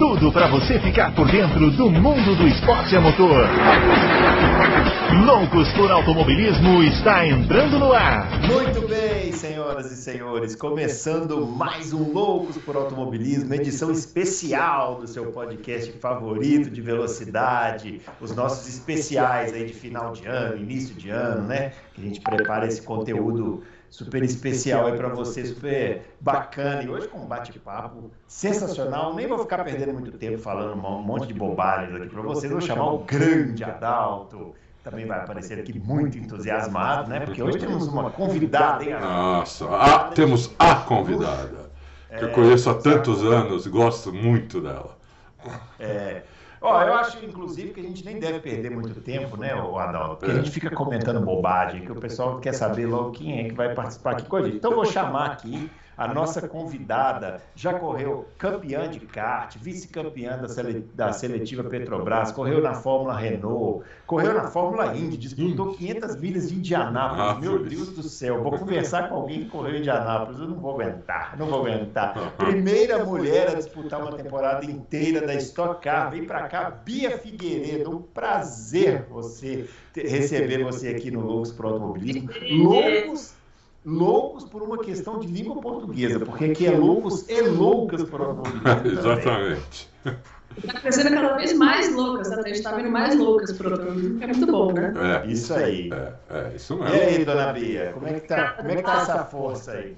tudo para você ficar por dentro do mundo do esporte a motor. Loucos por Automobilismo está entrando no ar. Muito bem, senhoras e senhores, começando mais um Loucos por Automobilismo, edição especial do seu podcast favorito de velocidade, os nossos especiais aí de final de ano, início de ano, né? Que a gente prepara esse conteúdo super especial aí para você, super bacana. E hoje com um bate-papo sensacional. Nem vou ficar perdendo muito tempo falando um monte de bobagens aqui para vocês. Vou chamar o grande Adalto. Também vai aparecer aqui muito entusiasmado, né? Porque hoje temos uma convidada, hein? Nossa, a, temos a convidada. Que eu conheço há tantos anos, gosto muito dela. É, Ó, eu acho, inclusive, que a gente nem deve perder muito tempo, né, Adalto? Porque a gente fica comentando bobagem, que o pessoal quer saber logo quem é que vai participar aqui com a gente. Então, eu vou chamar aqui a nossa convidada, já correu campeã de kart, vice-campeã da, sele, da seletiva Petrobras, correu na Fórmula Renault, correu na Fórmula Indy, disputou 500 milhas de Indianápolis. Meu Deus do céu, vou conversar com alguém que correu em Indianápolis, eu não vou aguentar, não vou aguentar. Primeira mulher a disputar uma temporada inteira da Stock Car, vem pra cá, Bia Figueiredo, um prazer você receber você aqui no Loucos Pro Automobilismo. Loucos loucos por uma questão de língua portuguesa, porque aqui é loucos e loucas por automobilismo. Exatamente. Está crescendo cada vez mais loucas, né? a gente está vendo mais loucas por automobilismo, que é muito bom, né? É, isso aí. É, é isso E mesmo. aí, dona Bia, como é que tá, como é que tá essa força aí?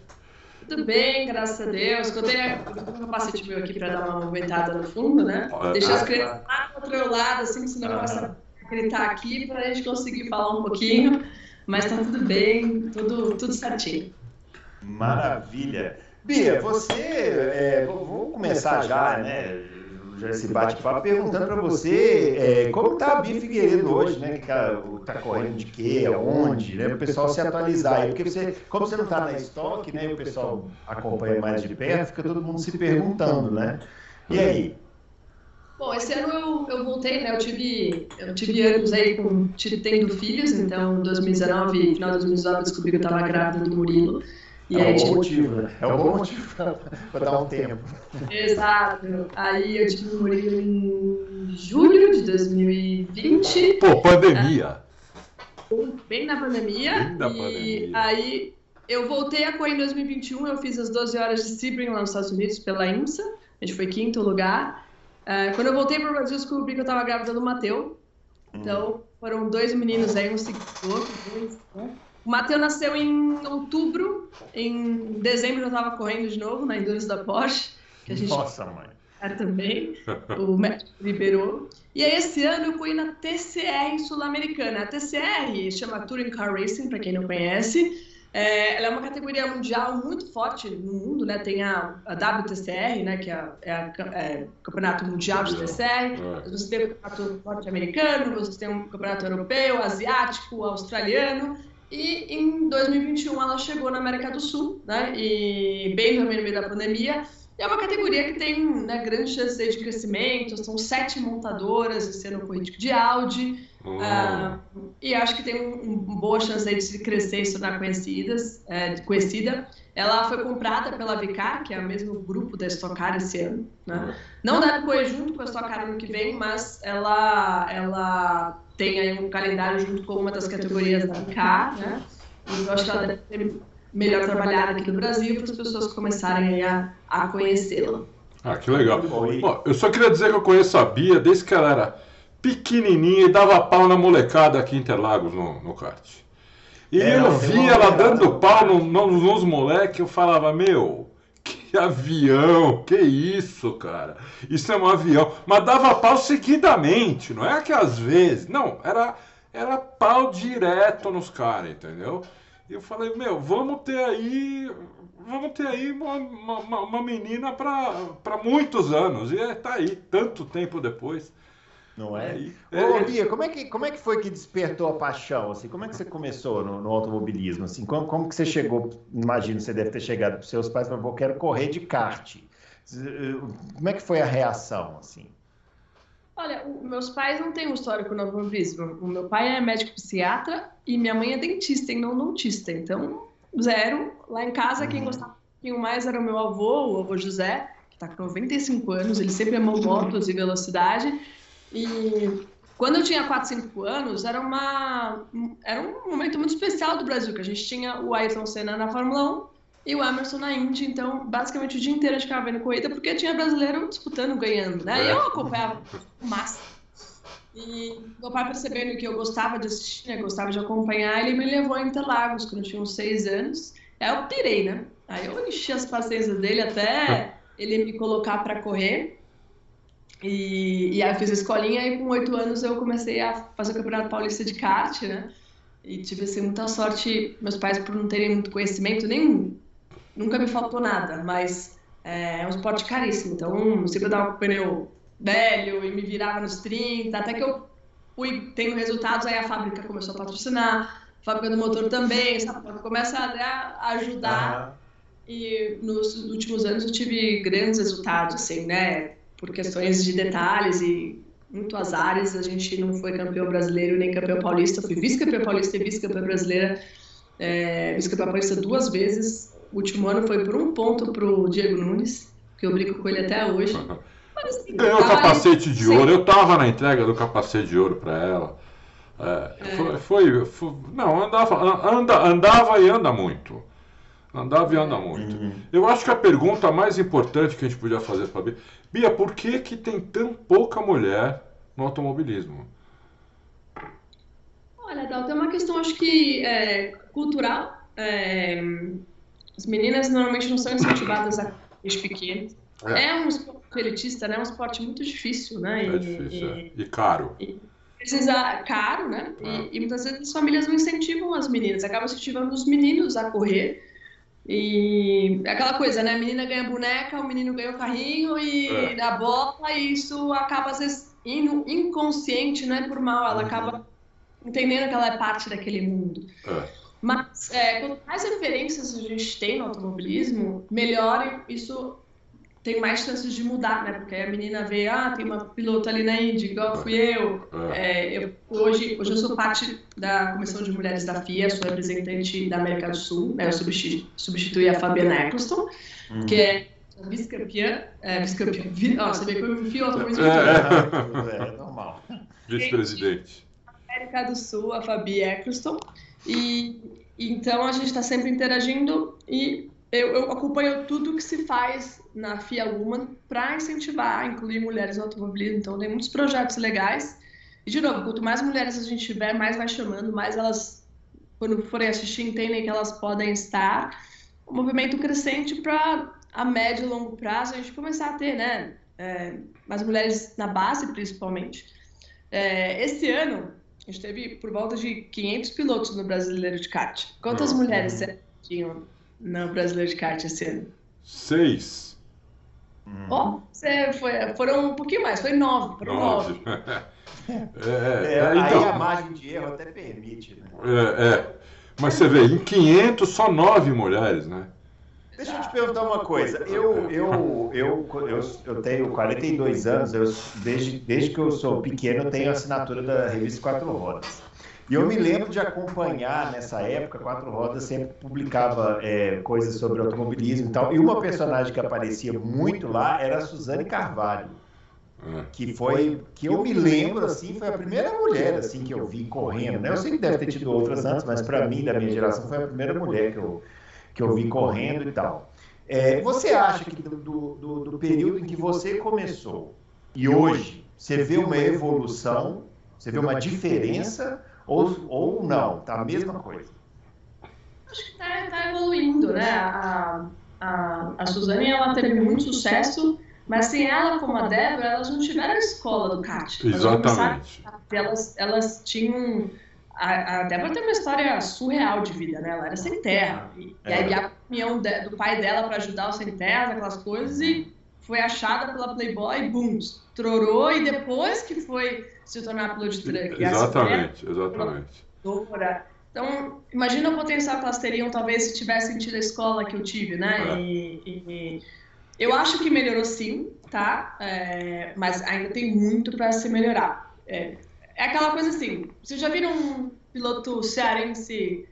Tudo bem, graças a Deus. Contei um capacete meu aqui para dar uma movimentada no fundo, né? Deixar as ah, crianças lá do outro lado, assim, senão começa a gritar aqui para a gente conseguir falar um pouquinho. Mas tá tudo bem, tudo, tudo certinho. Maravilha. Bia, você, é, vou começar já, né? Já esse bate-papo perguntando para você é, como tá a Bia Figueiredo hoje, né? Que tá, tá correndo de quê, aonde, né? O pessoal se atualizar aí, porque você, como você não tá na estoque, né? O pessoal acompanha mais de perto, fica todo mundo se perguntando, né? E aí? Bom, esse ano eu, eu voltei, né? Eu tive, eu tive anos aí com, tive, tendo filhos, então em 2019, final de 2019, eu descobri que eu estava grávida do Murilo. E é aí, um bom tipo, motivo, né? É um bom motivo para dar um tempo. Exato. Aí eu tive o Murilo em julho de 2020, Pô, pandemia. bem na pandemia. Bem na e pandemia. aí eu voltei a correr em 2021, eu fiz as 12 horas de Sebring lá nos Estados Unidos pela IMSA, a gente foi quinto lugar. Ah, quando eu voltei para o Brasil, descobri que eu estava grávida do Mateu. Então, foram dois meninos aí, um seguido do outro, dois, né? O Matheus nasceu em outubro, em dezembro eu estava correndo de novo na Endurance da Porsche, que a gente Nossa, mãe. era também, o médico liberou. E aí esse ano eu fui na TCR Sul-Americana. A TCR chama Touring Car Racing, para quem não conhece. É, ela é uma categoria mundial muito forte no mundo, né? Tem a, a WTCR, né? Que é, a- é a- é o Campeonato Mundial de TCR. É. Você tem o campeonato norte-americano, você tem um campeonato europeu, asiático, australiano. E em 2021 ela chegou na América do Sul, né? E bem no meio da pandemia. É uma categoria que tem né, grandes chances aí de crescimento. São sete montadoras, ano foi de Audi. Hum. Ah, e acho que tem um, um boa chance de crescer e se tornar conhecidas, é, conhecida. Ela foi comprada pela Vicar, que é o mesmo grupo da Stock Car esse ano. Né? Não deve correr junto com a Stock Car ano que vem, mas ela, ela tem aí um calendário junto com uma das categorias da Vicar. Né? E eu acho que ela deve ser melhor trabalhada aqui no Brasil para as pessoas começarem aí a, a conhecê-la. Ah, que legal. Bom, e- Bom, eu só queria dizer que eu conheço a Bia desde que ela era pequenininha e dava pau na molecada aqui em Interlagos no, no kart. E É, eu não, tem vi uma ela dando pau no- no- nos moleques, eu falava, meu, que avião, que isso, cara? Isso é um avião. Mas dava pau seguidamente, não é que às vezes. Não, era, era pau direto nos caras, entendeu? E eu falei, meu, vamos ter aí. Vamos ter aí uma, uma, uma- menina para muitos anos. E é, tá aí, tanto tempo depois. Não é? Aí, Ô, é, Bia, como é, que, como é que foi que despertou a paixão? Assim? Como é que você começou no, no automobilismo? Assim? Como, como que você chegou? Imagino que você deve ter chegado para seus pais e falou, "Pô, eu quero correr de kart. Como é que foi a reação? Assim? Olha, o, meus pais não têm um histórico no automobilismo. O meu pai é médico psiquiatra e minha mãe é dentista e não dentista. Então, zero. Lá em casa, quem uhum. gostava um pouquinho mais era o meu avô, o avô José, que está com 95 anos. Ele sempre amou motos e velocidade. E quando eu tinha 4, 5 anos, era, uma, era um momento muito especial do Brasil, que a gente tinha o Ayrton Senna na Fórmula 1 e o Emerson na Indy, então basicamente o dia inteiro a gente ficava vendo corrida porque tinha brasileiro disputando, ganhando, né? E eu acompanhava massa. E meu pai percebendo que eu gostava de assistir, né, gostava de acompanhar, ele me levou a Interlagos quando eu tinha uns seis anos. Aí eu pirei, né? Aí eu enchi as paciências dele até ele me colocar para correr. E, e aí eu fiz a escolinha e com oito anos eu comecei a fazer o Campeonato Paulista de kart, né? E tive assim, muita sorte, meus pais por não terem muito conhecimento, nem nunca me faltou nada, mas é, é um esporte caríssimo. Então, sempre dava com o pneu velho e me virava nos 30, até que eu fui tendo resultados, aí a fábrica começou a patrocinar, a fábrica do motor também, sabe? Começa a, ajudar. Uhum. E nos últimos anos eu tive grandes resultados, assim, né? Por questões de detalhes e muito azares, a gente não foi campeão brasileiro nem campeão paulista, fui vice-campeão paulista e vice-campeão brasileira, é, vice-campeão paulista duas vezes, o último ano foi por um ponto para o Diego Nunes, que eu brinco com ele até hoje. Mas, assim, Ganhou o capacete de ouro. Eu estava na entrega do capacete de ouro para ela. É, é. Foi, foi, foi, não, andava, anda, andava e anda muito. Andava e anda muito. Uhum. Eu acho que a pergunta mais importante que a gente podia fazer para Bia, Bia, por que, que tem tão pouca mulher no automobilismo? Olha, Dal, tem uma questão, acho que é, cultural. É, as meninas normalmente não são incentivadas a desde pequenas. É. é. um esporte elitista, né? É um esporte muito difícil, né? É e, difícil, é. e, e caro. E precisa caro, né? É. E, muitas vezes as famílias não incentivam as meninas, acabam incentivando os meninos a correr. E aquela coisa, né? A menina ganha boneca, o menino ganha o carrinho e é. a bola, e isso acaba às vezes indo inconsciente, não é por mal, ela uhum. acaba entendendo que ela é parte daquele mundo. É. Mas é, quanto mais referências a gente tem no automobilismo, melhor isso tem mais chances de mudar, né? Porque a menina vê, ah, tem uma pilota ali na Indy, igual fui eu. É, eu hoje, hoje eu sou parte da Comissão de Mulheres da FIA, sou representante da América do Sul, né? Eu substituí, substituí a Fabiana Eccleston, uhum. que é vice-campeã, é, vice-campeã, vi, ó, você vê que eu me enfio automobilismo. É, é, é normal. Vice-presidente. América do Sul, a Fabi Eccleston. E então a gente está sempre interagindo e eu, eu, acompanho tudo que se faz na FIA Woman para incentivar, incluir mulheres no automobilismo. Então tem muitos projetos legais. E de novo, quanto mais mulheres a gente tiver, mais vai chamando, mais elas, quando forem assistir, entendem que elas podem estar. Um movimento crescente para a médio e longo prazo a gente começar a ter, né? É, mais mulheres na base, principalmente. É, esse ano, a gente teve por volta de 500 pilotos no Brasileiro de Kart. Quantas mulheres você tinham no Brasileiro de Kart esse ano? Seis. Oh, você foi, foram um pouquinho mais, foi nove. Foram nove. nove. é, é, é, então, aí a margem de erro até permite, né? É, é. Mas você vê, em 500 só nove mulheres, né? Deixa eu te perguntar uma coisa. Eu, eu, eu, eu, eu tenho 42 anos, eu, desde, desde que eu sou pequeno, eu tenho assinatura da revista Quatro Rodas. E eu me lembro de acompanhar nessa época, Quatro Rodas sempre publicava é, coisas sobre automobilismo e tal. E uma personagem que aparecia muito lá era a Suzane Carvalho. É. Que foi, que eu me lembro, assim, foi a primeira mulher, assim, que eu vi correndo, né? Eu sei que deve ter tido outras antes, mas para mim, da minha geração, foi a primeira mulher que eu, que eu vi correndo e tal. É, você acha que do, do, do, período em que você começou e hoje você vê uma evolução, você vê uma diferença ou, ou não? Tá a mesma coisa? Acho que está tá evoluindo, né? A, a, a Suzane ela teve muito sucesso, mas sem ela como a Débora, elas não tiveram a escola do kart. Exatamente. Elas, elas tinham a, a Débora tem uma história surreal de vida, né? Ela era sem terra. E, é. aí a opinião de, do pai dela para ajudar o sem terra, aquelas coisas, e foi achada pela Playboy e bum, estourou e depois que foi se tornar piloto de truck. Exatamente, exatamente. Então, imagina o potencial que elas teriam, talvez, se tivessem tido a escola que eu tive, né? É. E, e, eu acho que melhorou sim. tá? É, mas ainda tem muito para se melhorar. É, é, aquela coisa assim, vocês já viram um piloto cearense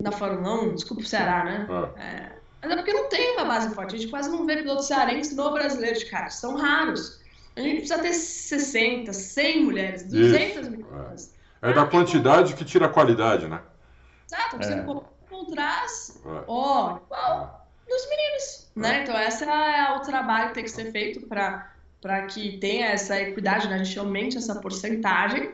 na Fórmula 1? Desculpa o Ceará, né? Ah. É, mas é porque não tem uma base forte. A gente quase não vê piloto cearense no brasileiro de cara. São raros. A gente precisa ter 60, 100 mulheres, 200 Isso. mulheres. É. é da quantidade que tira a qualidade, né? Exato. Você é. encontrar, ó, igual dos meninos, né? É. Então, esse é o trabalho que tem que ser feito para para que tenha essa equidade, né? a gente aumente essa porcentagem.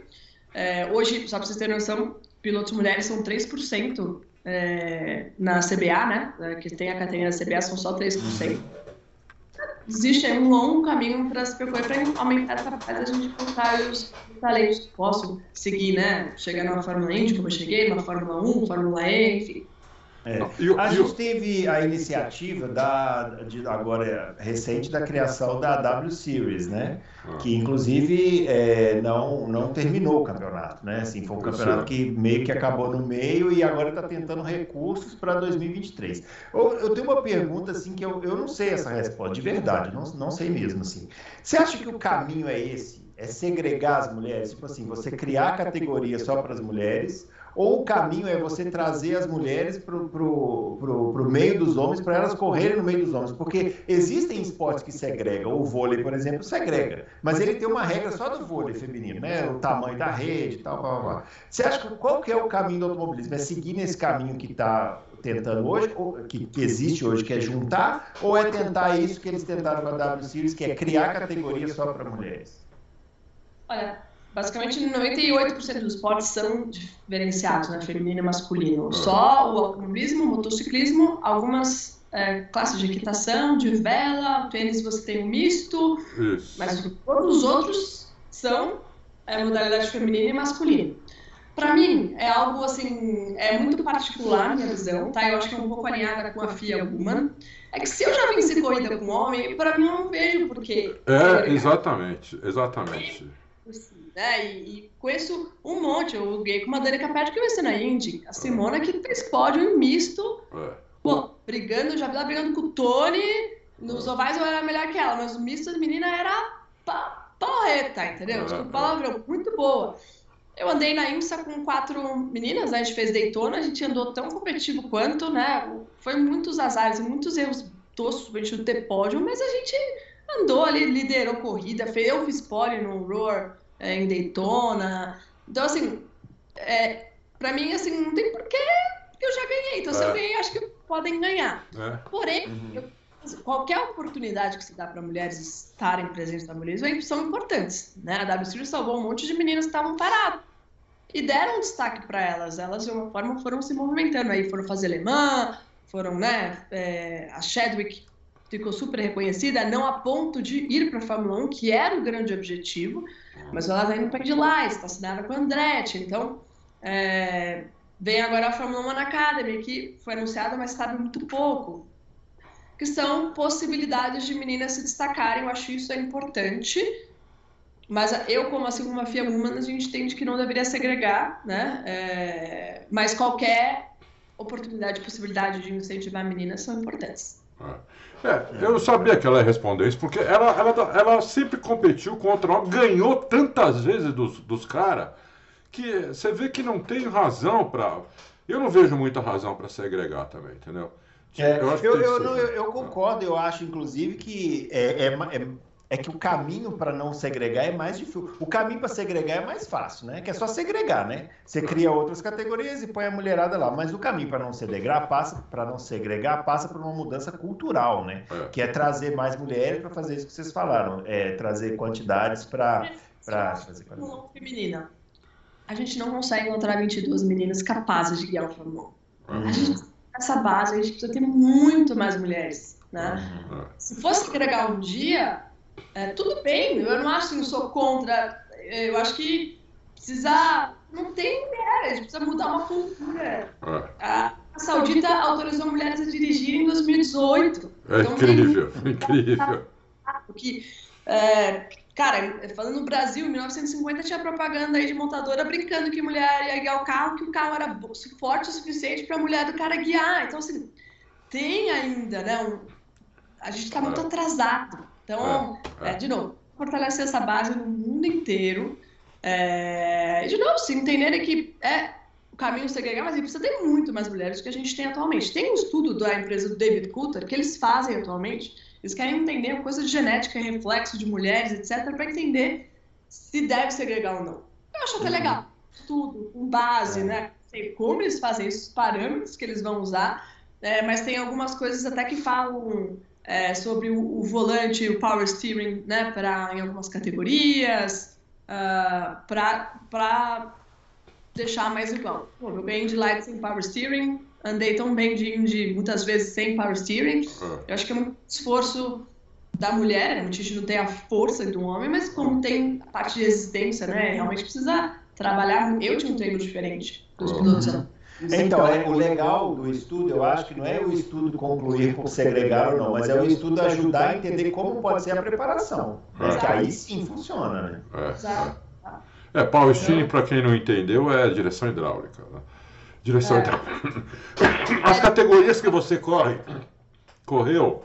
É, hoje, só para vocês terem noção, pilotos mulheres são 3% é, na CBA, né? É, que tem a categoria da CBA, são só 3%. Existe um longo caminho para se percorrer para aumentar essa parte a gente colocar os talentos. Posso seguir, né? Chegar numa Fórmula Indy, como eu cheguei, numa Fórmula 1, Fórmula E, enfim é. a gente teve a iniciativa da, de, agora recente da criação da W Series, né? Ah. Que inclusive é, não, não terminou o campeonato, né? Assim, foi um campeonato que meio que acabou no meio e agora está tentando recursos para 2023. Eu, eu, tenho uma pergunta assim que eu, eu não sei essa resposta, de verdade, não, não sei mesmo assim. Você acha que o caminho é esse? É segregar as mulheres? Tipo assim, você criar categoria só para as mulheres ou o caminho é você trazer as mulheres para o meio dos homens, para elas correrem no meio dos homens, porque existem esportes que segregam, o vôlei, por exemplo, segrega, mas ele tem uma regra só do vôlei feminino, né? O tamanho da rede e tal, blá, blá. Você acha que qual que é o caminho do automobilismo? É seguir nesse caminho que está tentando hoje, que, que, existe hoje, que é juntar, ou é tentar isso que eles tentaram com a W Series, que é criar categoria só para mulheres? Olha, basicamente 98% dos esportes são diferenciados, né, feminino e masculino. Só o automobilismo, o motociclismo, algumas é, classes de equitação, de vela, tênis você tem um misto, Isso. mas todos os outros são é, modalidade feminina e masculina. Para mim, é algo assim, é muito particular minha visão, tá? Eu acho que é um pouco alinhada com a FIA alguma. É que se eu já venci corrida com homem, para mim eu não vejo porquê. É, exatamente, exatamente né? E, e, conheço um monte. Eu joguei com uma Danica Pet que eu venci na Indy. A Simona que fez pódio em misto. É. Pô, brigando, já vi ela brigando com o Tony. Nos ovais eu era melhor que ela, mas o misto da menina era porreta, entendeu? Desculpa o palavrão, muito boa. Eu andei na IMSA com quatro meninas, né? a gente fez Daytona, a gente andou tão competitivo quanto, né? Foi muitos azares, muitos erros toscos pra gente não ter pódio, mas a gente andou ali, liderou corrida, eu fiz pole no Roar, é, em Daytona. Então, assim, é, para mim, assim, não tem porquê que eu já ganhei. Então, é. se eu é. ganhei, acho que podem ganhar. É. Porém, uhum. eu, qualquer oportunidade que se dá para mulheres estarem presentes na mulheres são importantes. Né? A WC salvou um monte de meninas que estavam paradas. E deram um destaque para elas. Elas, de uma forma, foram se movimentando. Aí foram fazer alemã, foram, né? É, a Chadwick ficou super reconhecida, não a ponto de ir para a Fórmula 1, que era o grande objetivo, mas ela está indo para de lá, está assinada com a Andretti, então é, vem agora a Fórmula 1 Academy, que foi anunciada, mas sabe muito pouco, que são possibilidades de meninas se destacarem, eu acho isso é importante, mas eu, como assim, uma FIA Woman, a gente entende que não deveria segregar, né, é, mas qualquer oportunidade, possibilidade de incentivar meninas são importantes. É, eu sabia que ela ia responder isso, porque ela, ela, ela sempre competiu contra, ganhou tantas vezes dos, dos caras, que você vê que não tem razão para. Eu não vejo muita razão para segregar também, entendeu? É, eu, eu, eu, não, eu, concordo, eu acho, inclusive, que é, é, é é que o caminho para não segregar é mais difícil. O caminho para segregar é mais fácil, né? Que é só segregar, né? Você cria outras categorias e põe a mulherada lá. Mas o caminho para não segregar passa para não segregar passa por uma mudança cultural, né? É. Que é trazer mais mulheres para fazer isso que vocês falaram, é trazer quantidades para para fazer feminina. A gente não consegue encontrar 22 meninas capazes de guiar o Fórmula 1. A gente essa base a gente precisa ter muito mais mulheres, né? Uhum. Se fosse agregar um dia, é, tudo bem, eu não acho que eu sou contra. Eu acho que precisa. Não tem mulher, a gente precisa mudar uma cultura. É. A, a Saudita autorizou mulheres a dirigir em 2018. É então, incrível, tem... incrível. Que, é, cara, falando no Brasil, em 1950 tinha propaganda aí de montadora brincando que mulher ia guiar o carro, que o carro era forte o suficiente para a mulher do cara guiar. Então, assim, tem ainda, né? Um, a gente está muito atrasado Então, é, é. de novo, fortalecer essa base no mundo inteiro. É, de novo, se entenderem que é o caminho segregar, mas precisa ter muito mais mulheres do que a gente tem atualmente. Tem um estudo da empresa do David Coulter que eles fazem atualmente, eles querem entender coisa de genética, reflexo de mulheres, etc., para entender se deve segregar ou não. Eu acho até uhum. legal. Estudo, com base, é. né? Como eles fazem isso, os parâmetros que eles vão usar, é, mas tem algumas coisas até que falam é, sobre o, o, volante, o power steering, né, para em algumas categorias, uh, ah, para deixar mais igual. Pô, eu ganhei de light sem power steering, andei tão bem de Indy muitas vezes sem power steering. Eu acho que é um esforço da mulher, né? a gente não tem a força do homem, mas como tem a parte de resistência, né, realmente precisa trabalhar. Eu tinha um treino diferente dos pilotos. Uhum. Então, é, o legal do estudo, eu acho que não é o estudo concluir por segregar ou não, mas é o estudo ajudar a entender como pode ser a preparação. Né? Que aí sim funciona, né? É, é power steering, para quem não entendeu, é direção hidráulica. Né? Direção é. hidráulica. As categorias que você corre, correu...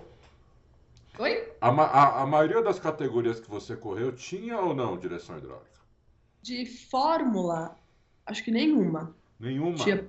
Oi? A, a, a maioria das categorias que você correu tinha ou não direção hidráulica? De fórmula, acho que nenhuma. Nenhuma? Tinha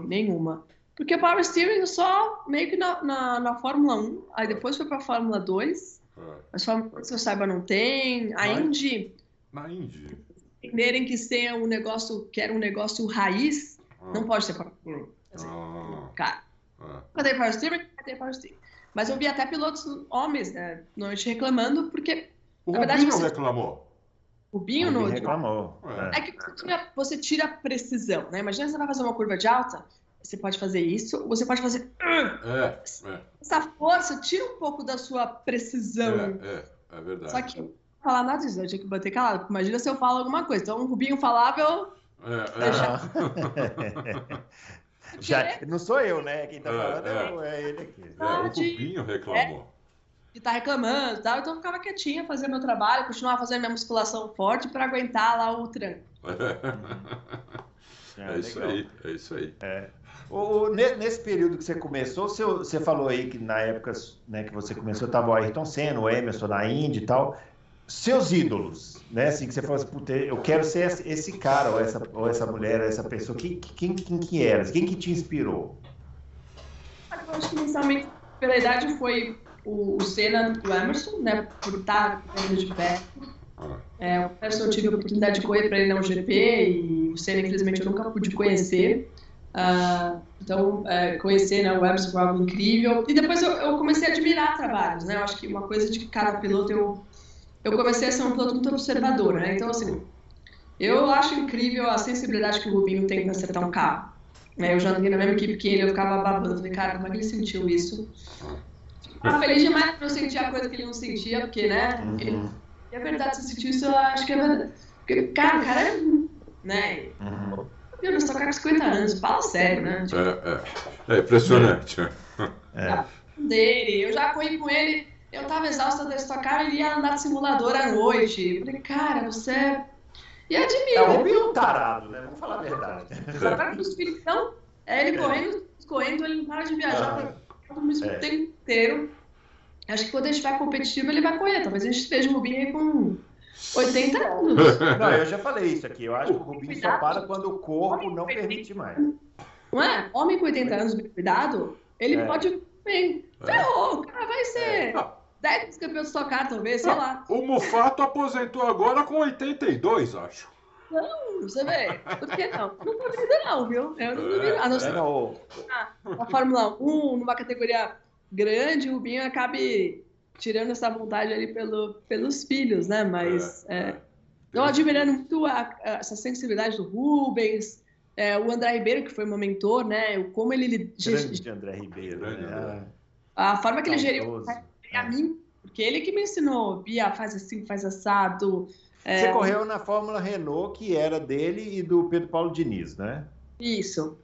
Nenhuma. Porque o Power Steering só meio que na, na, na Fórmula 1, aí depois foi pra Fórmula 2. É. Mas Fórmula 2, se eu saiba, não tem. A Indy. Na Indy. Entenderem que ser um negócio que era um negócio raiz, ah. não pode ser Fórmula 1. Assim, ah. Cara. Ah. Tem Power Steering, tem Power Steering. Mas eu vi até pilotos homens, né, noite reclamando, porque. O na verdade, você... reclamou. Rubinho no. reclamou. É, é que você tira a precisão, né? Imagina você vai fazer uma curva de alta, você pode fazer isso, você pode fazer. É, é. Essa força tira um pouco da sua precisão. É, é, é verdade. Só que não falar nada disso, eu tinha que bater calado. Imagina se eu falo alguma coisa. Então o Rubinho falava, eu. É, é. Já, não sou eu, né? Quem tá falando é, é ele aqui. É, o Rubinho reclamou de estar tá reclamando e tal, então eu ficava quietinha, fazia meu trabalho, continuava fazendo minha musculação forte para aguentar lá o tranco. É, é isso aí, é isso aí. É. O, nesse período que você começou, você, você falou aí que na época né, que você começou, estava o Ayrton Senna, o Emerson na Indy e tal. Seus ídolos, né? Assim, que você falou assim, eu quero ser esse cara, ou essa, ou essa mulher, ou essa pessoa. Quem, quem, quem que era? Quem que te inspirou? Eu acho que inicialmente, pela idade, foi o, o Senna do Emerson, né, por estar de pé. É, o Emerson eu tive a oportunidade de correr para ele na GP e o Senna, infelizmente, eu nunca pude conhecer. Uh, então, é, conhecer né, o Emerson foi algo incrível. E depois eu, eu, comecei a admirar trabalhos, né? Eu acho que uma coisa de cada piloto, eu, eu comecei a ser um piloto muito observador, né? Então, assim, eu acho incrível a sensibilidade que o Rubinho tem para acertar um carro. Né? Eu já andei na mesma equipe que ele, eu ficava babando. Falei, cara, como é que ele sentiu isso? Ah, feliz demais por eu sentir a coisa que ele não sentia, porque, né? Uhum. é verdade, se sentiu isso, eu acho que é verdade. Porque, cara, o cara é. Né? Uhum. Eu não estou com 50 anos, fala sério, né? Tipo, é, é. é impressionante. É. Dele, eu já corri com ele, eu tava exausta da estocar, ele ia andar de simulador à noite. Eu falei, cara, você é. E admiro. É um meio tarado, né? Vamos falar a verdade. Exatamente, os filhos então, é ele correndo, correndo, ele não para de viajar o mesmo é. tempo inteiro. Acho que quando a gente vai competitivo, ele vai correr. Talvez a gente esteja o Rubinho aí com 80 anos. Não, eu já falei isso aqui. Eu acho que o Rubinho só para quando o corpo não permite mais. Não é? Homem com 80 anos, bem cuidado, ele é. pode bem. Ferrou, o cara vai ser. 10 campeões de tocar, talvez, sei lá. O Mufato aposentou agora com 82, acho. Não, você vê. Por que não? Não duvido, não, viu? Eu não duvido. A não ser na Fórmula 1, numa categoria grande, o Rubinho acabe tirando essa vontade ali pelo, pelos filhos, né? Mas é, é. eu admirando muito a, a, essa sensibilidade do Rubens, é, o André Ribeiro, que foi meu mentor, né? Como ele. Grande André Ribeiro, né? A forma que ele geriu a mim, porque ele que me ensinou, Bia, faz assim, faz assado, é... Você correu na Fórmula Renault, que era dele e do Pedro Paulo Diniz, né? Isso.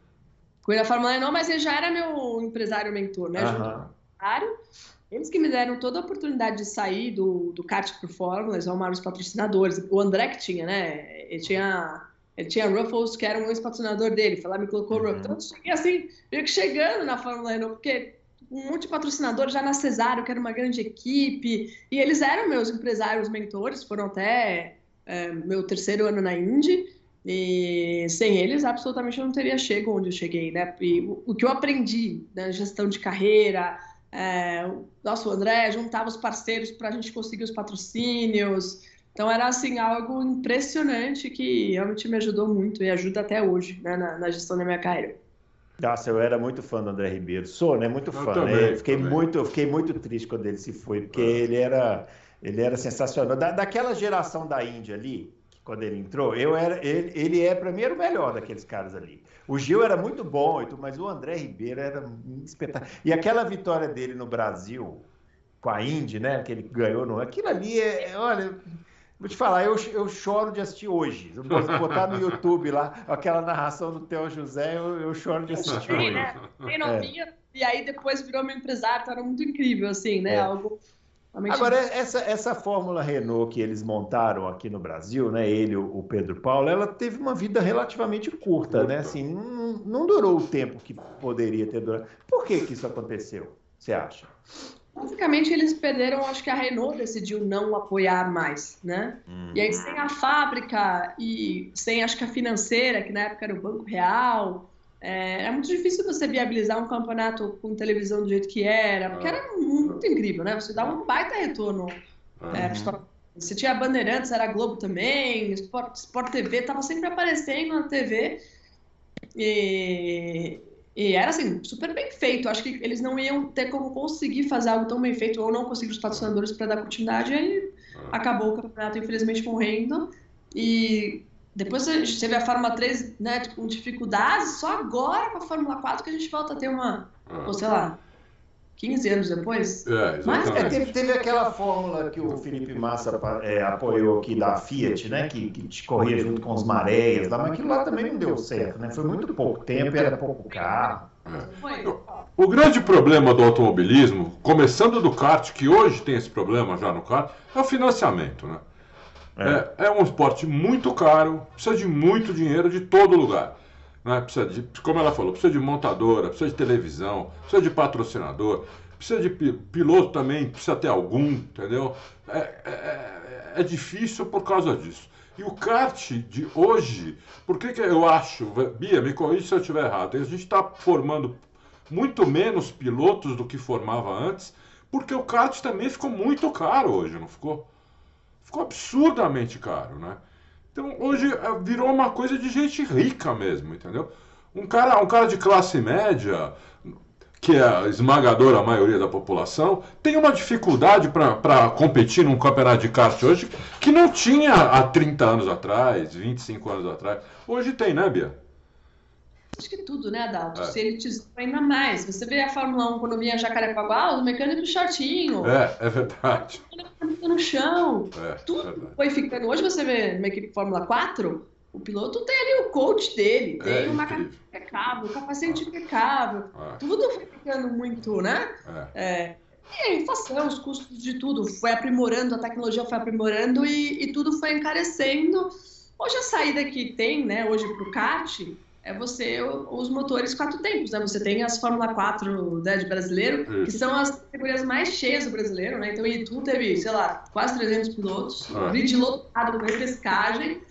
Corri na Fórmula Renault, mas ele já era meu empresário mentor, né? Uhum. Eles que me deram toda a oportunidade de sair do, do kart por Fórmula, eles arrumaram os patrocinadores. O André que tinha, né? Ele tinha, ele tinha Ruffles, que era um ex-patrocinador dele. Foi lá, me colocou uhum. Ruffles. Então, eu cheguei assim, meio que chegando na Fórmula Renault, porque um monte de patrocinador já na Cesário, que era uma grande equipe, e eles eram meus empresários, mentores, foram até é, meu terceiro ano na Indy, e sem eles, absolutamente eu não teria chegado onde eu cheguei, né? E o, o que eu aprendi na gestão de carreira, é, nosso André juntava os parceiros para a gente conseguir os patrocínios. Então era assim algo impressionante que realmente me ajudou muito e ajuda até hoje né, na, na gestão da minha carreira. Nossa, eu era muito fã do André Ribeiro. Sou, né? Muito fã. Também, né? fiquei também. muito, eu fiquei muito triste quando ele se foi, porque é. ele era, ele era sensacional. Da, daquela geração da Índia ali, quando ele entrou, eu era, ele, ele é para mim era o melhor daqueles caras ali. O Gil era muito bom, mas o André Ribeiro era espetacular. E aquela vitória dele no Brasil com a Indy, né, que ele ganhou, no, aquilo ali é, olha, vou te falar, eu, eu choro de assistir hoje. Se botar no YouTube lá aquela narração do Theo José, eu, eu choro de assistir hoje. Né? Novinha, é. e aí depois virou meu empresário, então era muito incrível, assim, né? É. Algo Agora, essa, essa Fórmula Renault que eles montaram aqui no Brasil, né? Ele, o Pedro Paulo, ela teve uma vida relativamente curta, né? Assim, não, não durou o tempo que poderia ter durado. Por que, que isso aconteceu, você acha? Basicamente, eles perderam, acho que a Renault decidiu não apoiar mais, né? Hum. E aí, sem a fábrica e sem, acho que a financeira, que na época era o Banco Real, é, é, muito difícil você viabilizar um campeonato com televisão do jeito que era, porque era muito incrível, né? Você dá um baita retorno. Uhum. É, você tinha Bandeirantes, era Globo também, Sport, Sport TV, tava sempre aparecendo na TV. E, e era assim, super bem feito. Acho que eles não iam ter como conseguir fazer algo tão bem feito ou não conseguir os patrocinadores para dar continuidade. E aí uhum. acabou o campeonato, infelizmente, morrendo. E depois você vê a Fórmula 3 né, com dificuldades, só agora com a Fórmula 4 que a gente volta a ter uma, ah. ou sei lá, 15 anos depois. É, Mas é, teve, teve, aquela fórmula que o Felipe Massa é, apoiou aqui da Fiat, né? Que, que corria junto com os mareias, mas aquilo lá também não deu certo, né? Foi muito pouco tempo, era pouco carro. É. O grande problema do automobilismo, começando do kart, que hoje tem esse problema já no kart, é o financiamento, né? É. é. É, um esporte muito caro, precisa de muito dinheiro de todo lugar. Né? Precisa de, como ela falou, precisa de montadora, precisa de televisão, precisa de patrocinador, precisa de piloto também, precisa ter algum, entendeu? É, é, é, é difícil por causa disso. E o kart de hoje, por que, que eu acho, Bia, me corrija se eu estiver errado, a gente está formando muito menos pilotos do que formava antes, porque o kart também ficou muito caro hoje, não ficou? ficou absurdamente caro, né? Então hoje é, virou uma coisa de gente rica mesmo, entendeu? Um cara, um cara de classe média, que é a esmagadora maioria da população, tem uma dificuldade para competir num campeonato de kart hoje que não tinha há 30 anos atrás, 25 anos atrás. Hoje tem, né, Bia? Acho que tudo, né, Adalto? É. Se ele te ainda mais. Você vê a Fórmula 1 quando vinha Jacarepaguá, o mecânico shortinho. É, é verdade. no chão. É, tudo é foi ficando. Hoje você vê uma equipe Fórmula 4, o piloto tem ali o coach dele, tem é, uma impecável, o capacete é. impecável. É. Tudo foi ficando muito, né? É. E a inflação, os custos de tudo foi aprimorando, a tecnologia foi aprimorando e, e tudo foi encarecendo. Hoje a saída que tem, né, hoje para o kart, é você os motores quatro tempos, né? Você tem as Fórmula 4 né, de brasileiro, que são as categorias mais cheias do brasileiro, né? Então, o Itu teve, sei lá, quase 300 pilotos, ah. grid lotado com repescagem,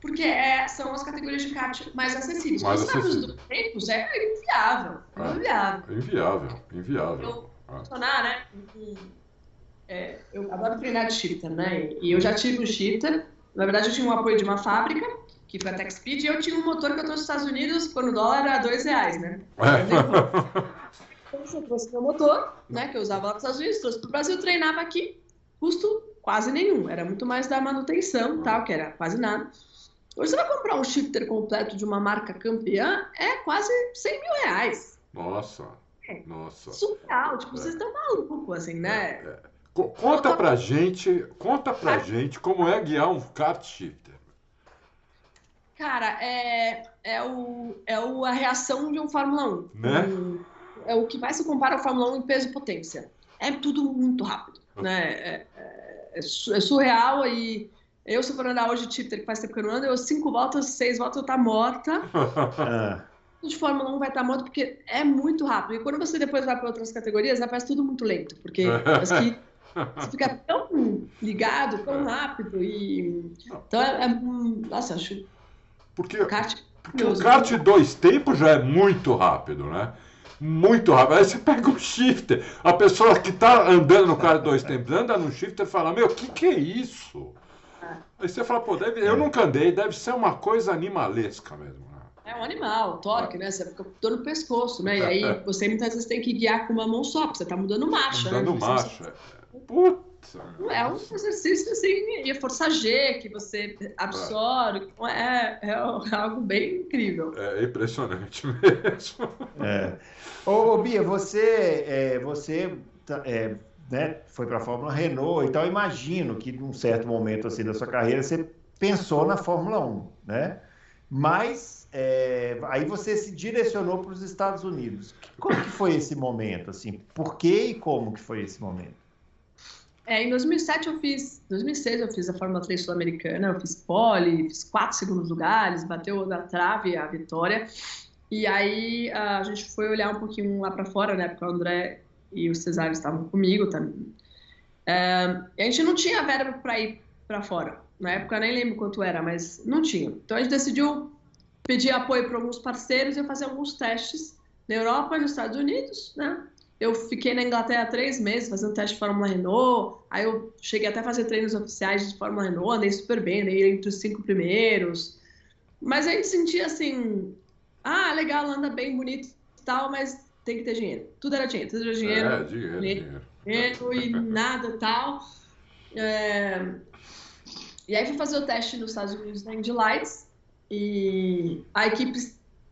porque é, são as categorias de kart mais acessíveis. Mais acessíveis. dos tempos é inviável, é ah. inviável. Inviável, inviável. Eu, ah. funcionar, né? É, eu adoro treinar de cheater, né? E eu já tive o cheater. Na verdade, eu tinha um apoio de uma fábrica que foi a TechSpeed, e eu tinha um motor que eu trouxe dos Estados Unidos quando o dólar era dois reais, né? Então, eu trouxe meu motor, né, que eu usava lá nos Estados Unidos, trouxe para o Brasil, treinava aqui, custo quase nenhum, era muito mais da manutenção, tal, que era quase nada. Hoje você vai comprar um shifter completo de uma marca campeã, é quase 100 mil reais. Nossa, é. nossa. Surreal, tipo, é. vocês estão malucos, assim, né? É. é. Conta pra gente, conta pra gente como é guiar um kart shifter. Cara, é, é, o, é o, a reação de um Fórmula 1. Né? Um, é o que mais se compara ao Fórmula 1 em peso e potência. É tudo muito rápido. Ah. Né? É, é, é, surreal e eu, se for andar hoje de Twitter, que faz tempo que eu não ando, eu cinco voltas, seis voltas, eu tá morta. de Fórmula 1 vai estar morto porque é muito rápido. E quando você depois vai para outras categorias, parece tudo muito lento, porque que você fica tão ligado, tão rápido. E... Então, é, é, nossa, acho. Porque, o kart, porque o kart dois tempos já é muito rápido, né? Muito rápido. Aí você pega o shifter. A pessoa que está andando no kart dois tempos anda no shifter e fala: Meu, o que, que é isso? É. Aí você fala: Pô, deve... eu nunca andei, deve ser uma coisa animalesca mesmo. É um animal, torque, né? Você fica dor no pescoço, né? E aí você muitas vezes tem que guiar com uma mão só, porque você tá mudando marcha, mudando né? marcha. Putz! É um exercício assim, e força G que você absorve. É, é, é algo bem incrível. É impressionante mesmo. É. Ô, ô Bia, você, é, você tá, é, né, foi para a Fórmula Renault e tal. Imagino que num certo momento assim da sua carreira você pensou na Fórmula 1, né? Mas é, aí você se direcionou para os Estados Unidos. Como que foi esse momento? Assim, por que e como que foi esse momento? É, em 2007 eu fiz, 2006 eu fiz a Fórmula 3 Sul-Americana, eu fiz pole, fiz quatro segundos lugares, bateu na trave a vitória. E aí a gente foi olhar um pouquinho lá para fora, né? Porque o André e o Cesário estavam comigo também. É, a gente não tinha verba para ir para fora. Na época eu nem lembro quanto era, mas não tinha. Então a gente decidiu pedir apoio para alguns parceiros e fazer alguns testes na Europa e nos Estados Unidos, né? Eu fiquei na Inglaterra três meses fazendo teste de Fórmula Renault, aí eu cheguei até a fazer treinos oficiais de Fórmula Renault, andei super bem, andei entre os cinco primeiros. Mas a gente sentia assim, ah, legal, anda bem, bonito e tal, mas tem que ter dinheiro. Tudo era dinheiro, tudo era dinheiro. É, dinheiro, dinheiro. dinheiro e nada tal. É... E aí fui fazer o teste nos Estados Unidos na Indy Lights, e a equipe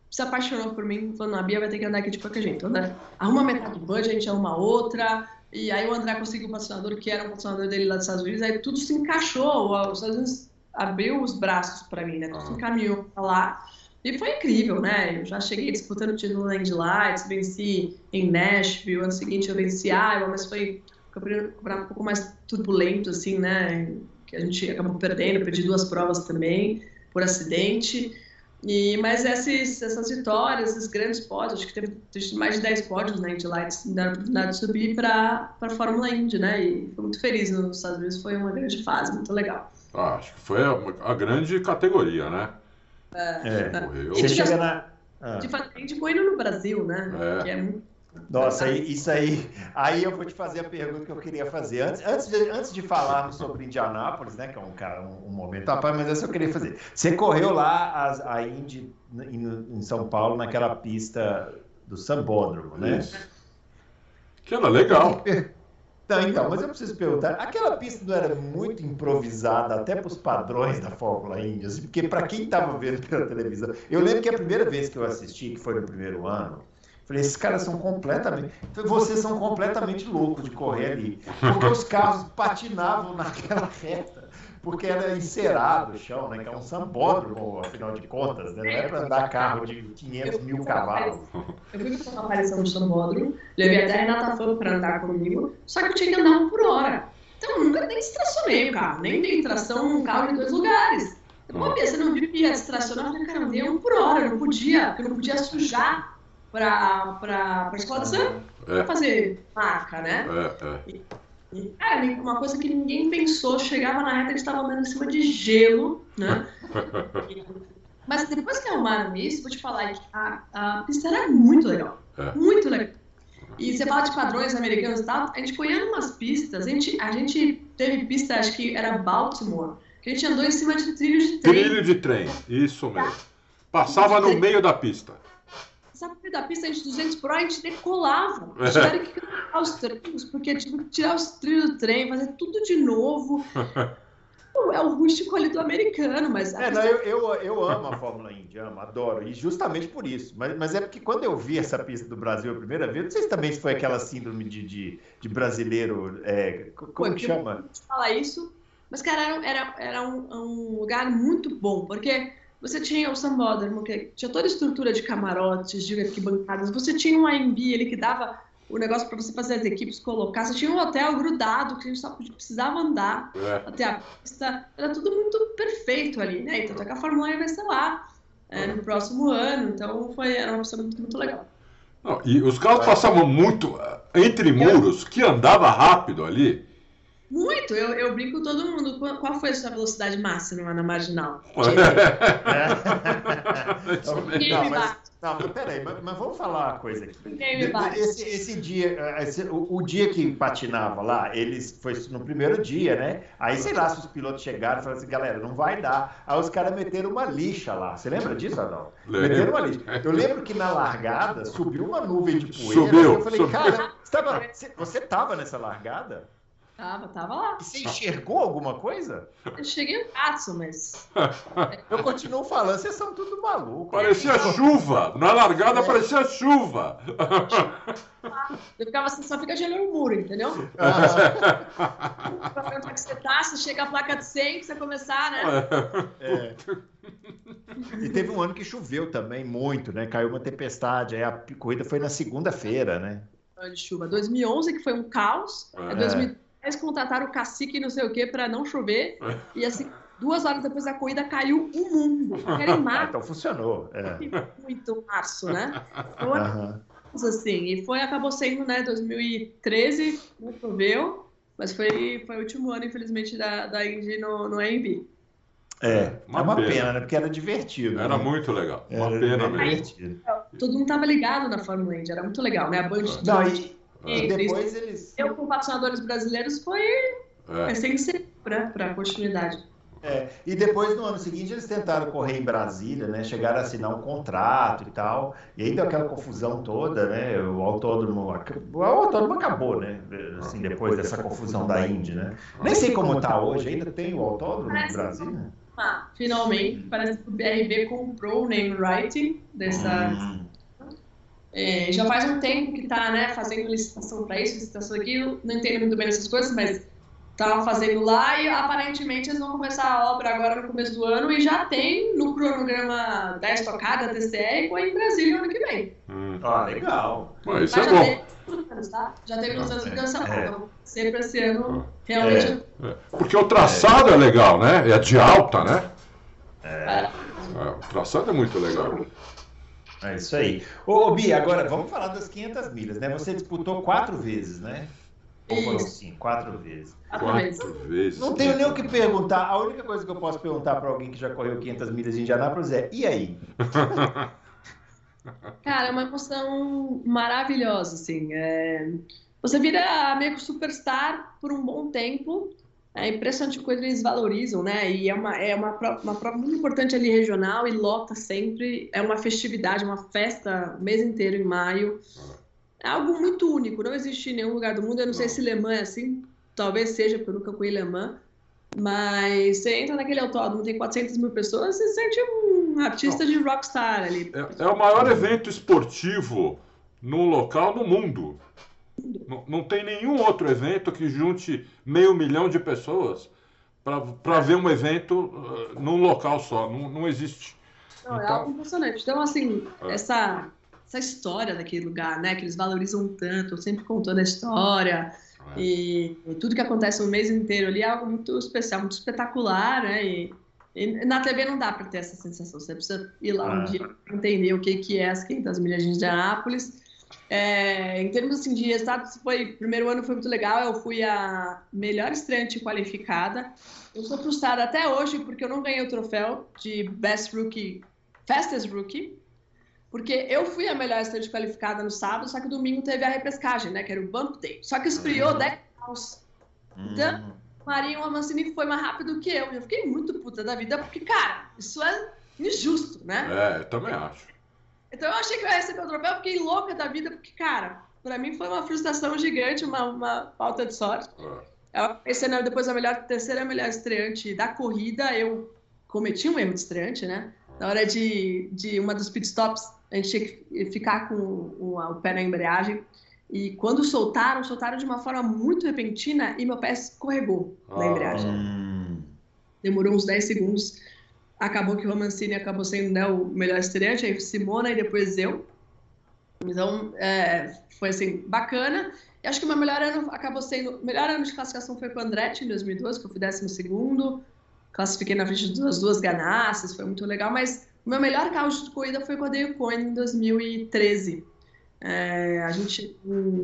se apaixonou por mim, falando, a Bia vai ter que andar aqui de qualquer jeito. André, arruma metade do budget, a gente arruma outra. E aí o André conseguiu um patrocinador que era um patrocinador dele lá dos Estados Unidos, aí tudo se encaixou, os Estados Unidos abriu os braços para mim, né? Tudo se encaminhou pra lá. E foi incrível, né? Eu já cheguei disputando o título na Indy Lights, venci em Nashville, ano seguinte eu venci Iowa, mas foi um campeonato um pouco mais turbulento, assim, né? Que a gente acabou perdendo, perdi duas provas também por acidente. E, mas esses, essas vitórias, esses grandes pódios, acho que teve, teve mais de 10 pódios na Indy Lights, na oportunidade de subir para a Fórmula Indy, né? E fui muito feliz nos Estados Unidos, foi uma grande fase, muito legal. Ah, acho que foi a, a, grande categoria, né? É, é. Você chega na. Ah. De fato, a gente no Brasil, né? É. Que é muito nossa, isso aí. Aí eu vou te fazer a pergunta que eu queria fazer. Antes, antes, de, antes de falarmos sobre Indianápolis, né? Que é um, cara, um, um momento rapaz, mas essa eu queria fazer. Você correu lá a, a Indy em, em, São Paulo, naquela pista do Sambódromo, né? Isso. Que era legal. Então, então, mas eu preciso perguntar, aquela pista não era muito improvisada até para os padrões da Fórmula Indy? Assim, porque para quem estava vendo pela televisão, eu lembro que a primeira vez que eu assisti, que foi no primeiro ano, Falei, esses caras são completamente. Vocês são completamente loucos de correr ali. Porque os carros patinavam naquela reta. Porque era encerado o chão, né? Que é um sambódromo, afinal de contas, né? Não é para andar carro de 500 mil cavalos. Eu fui fazer uma aparição no sambódromo, levei até a Renata Fã para andar comigo, só que eu tinha que andar um por hora. Então nunca nem estacionei o carro, nem dei tração num carro em dois lugares. Pô, Bia, você não viu que ia estacionar? Eu falei, cara, eu dei um por hora, eu não podia, eu não podia sujar para a escola de samba, para fazer marca, né? É, é. E, cara, uma coisa que ninguém pensou, chegava na reta, eles estavam andando em cima de gelo, né? Mas depois que arrumaram isso, vou te falar que a, a pista era muito legal. É. Muito legal. E você fala de padrões americanos e tal, a gente conhece umas pistas, a gente, a gente teve pista, acho que era Baltimore, que a gente andou em cima de trilho de trem. Trilho de trem, isso mesmo. Passava no meio da pista sabe, da pista de 200 por hora, a gente decolava. A gente tiveram que tirar os treinos, porque tive que tirar os trilhos do trem, fazer tudo de novo. é o rústico ali do americano, mas... É, não, eu, eu, eu, amo a Fórmula Indy, amo, adoro, e justamente por isso. Mas, mas é porque quando eu vi essa pista do Brasil a primeira vez, não sei se também foi aquela síndrome de, de, de brasileiro, é, como Pô, chama? falar isso, mas, cara, era, era, era um, um lugar muito bom, porque você tinha o Sambódromo, que tinha toda a estrutura de camarotes, de arquibancadas. Você tinha um AMB ele que dava o negócio para você fazer as equipes colocar. Você tinha um hotel grudado que a gente só precisava andar é. até a pista. Era tudo muito perfeito ali, né? Então, a Fórmula 1 vai ser lá. é, no próximo ano. Então foi era uma opção muito, muito legal. Não, e os carros passavam muito eh, entre muros, que andava rápido ali. Muito, eu, eu brinco com todo mundo. Qual, foi a sua velocidade máxima na marginal? não, mas, não, mas peraí, mas, mas, vamos falar uma coisa aqui. Esse, esse dia, esse, o, o, dia que patinava lá, eles foi no primeiro dia, né? Aí, sei lá, se os pilotos chegaram e falaram assim, galera, não vai dar. Aí os caras meteram uma lixa lá. Você lembra disso, Adão? Meteram uma lixa. Eu lembro que na largada subiu uma nuvem de poeira. Subiu. Eu falei, subiu. cara, você tava, você tava nessa largada? Tava, tava lá. E você enxergou alguma coisa? Eu cheguei no passo, mas. Eu continuo falando, vocês são tudo malucos. Parecia chuva. Na largada é. parecia chuva. Eu ficava assim, só fica gelando o muro, entendeu? Ah. Pra que você tá, você chega a placa de 100 pra você começar, né? É. E teve um ano que choveu também muito, né? Caiu uma tempestade. Aí a corrida foi na segunda-feira, né? De chuva. 2011, que foi um caos. É. 2012 eles contrataram o cacique e não sei o que para não chover. E assim, duas horas depois da corrida caiu o mundo. Era em março. então funcionou. É. Muito março, né? Foi uhum. assim. E foi, acabou sendo, né, 2013, não choveu, mas foi, foi o último ano, infelizmente, da, da Indy no, no AMB. É, uma, é uma pena. pena. né? Porque era divertido. Era né? muito legal. Uma era pena mesmo. Divertido. Todo mundo tava ligado na Fórmula Indy, era muito legal, né? A Band Não, e, e depois eles. Eu, com patrocinadores brasileiros, foi é. essencial para a continuidade. É, e depois, no ano seguinte, eles tentaram correr em Brasília, né? Chegaram a assinar um contrato e tal. E aí deu aquela confusão toda, né? O autódromo, o autódromo acabou, né? Assim, depois dessa confusão da Indy, né? Nem sei como está hoje, ainda tem o autódromo em Brasília? Ah, finalmente, parece que o BRB comprou o name writing dessa, hum. É, já faz um tempo que está né, fazendo licitação para isso, licitação daquilo, não entendo muito bem essas coisas, mas estavam fazendo lá e aparentemente eles vão começar a obra agora no começo do ano e já tem no cronograma da estocada TCE em Brasília ano que vem. Hum. Ah, legal. Pô, isso é bom. Anos, tá? Já teve uns anos que cancelaram. É. Então, sempre esse ano, realmente. É. É. Porque o traçado é. legal, né? É de alta, né? É. é. O traçado é muito legal. É isso aí. Ô, Bi, agora vamos falar das 500 milhas, né? Você disputou quatro vezes, né? Ou foram cinco? Quatro vezes. Quatro vezes. Não tenho nem o que perguntar. A única coisa que eu posso perguntar para alguém que já correu 500 milhas em Indianápolis é: e aí? Cara, é uma emoção maravilhosa, assim. É... Você vira meio que superstar por um bom tempo é impressionante o quanto eles valorizam, né? E é uma, é uma, prova, uma prova muito importante ali regional e lota sempre. É uma festividade, uma festa o mês inteiro em maio. É algo muito único, não existe em nenhum lugar do mundo. Eu não, não. sei se Le Mans é assim, talvez seja, porque eu nunca fui Le Mans. Mas você entra naquele autódromo, tem 400 mil pessoas, você sente um artista não. de rockstar ali. É, é o maior evento esportivo num local no mundo. Não, não tem nenhum outro evento que junte meio milhão de pessoas para ver um evento uh, num local só. Não, não existe. Não, então... É algo impressionante. Então, assim, é. essa, essa história daquele lugar, né? Que eles valorizam tanto, sempre contando a história. É. E, e, tudo que acontece o mês inteiro ali é algo muito especial, muito espetacular, né? E, e na TV não dá para ter essa sensação. Você precisa ir lá um dia entender o que, que é as 500 milhas de Indianápolis é, em termos assim, de resultados, foi, primeiro ano foi muito legal. Eu fui a melhor estreante qualificada. Eu sou frustrada até hoje porque eu não ganhei o troféu de Best Rookie, Fastest Rookie, porque eu fui a melhor estreante qualificada no sábado, só que domingo teve a repescagem, né? Que era o Bump Day. Só que esfriou uhum. 10 graus. Então, uhum. Marinho Amancini foi mais rápido que eu. Eu fiquei muito puta da vida, porque, cara, isso é injusto, né? É, eu também acho. Então eu achei que eu ia receber o troféu, fiquei louca da vida, porque, cara, para mim foi uma frustração gigante, uma, uma falta de sorte. É. Esse ano, depois a melhor, terceira melhor estreante da corrida, eu cometi um erro de estreante, né? Na hora de, de uma dos pitstops, a gente tinha que ficar com o, o pé na embreagem. E quando soltaram, soltaram de uma forma muito repentina e meu pé escorregou na embreagem. Hum. Demorou uns 10 segundos acabou que o Romancini acabou sendo né, o melhor estreante, aí Simona e depois eu. Então, é, foi assim, bacana. E acho que o meu melhor ano acabou sendo. Melhor ano de classificação foi com o Andretti em 2012, que eu fui 12. Classifiquei na frente das duas ganasses, foi muito legal. Mas O meu melhor carro de corrida foi com a Dale Coyne em 2013. É, a gente,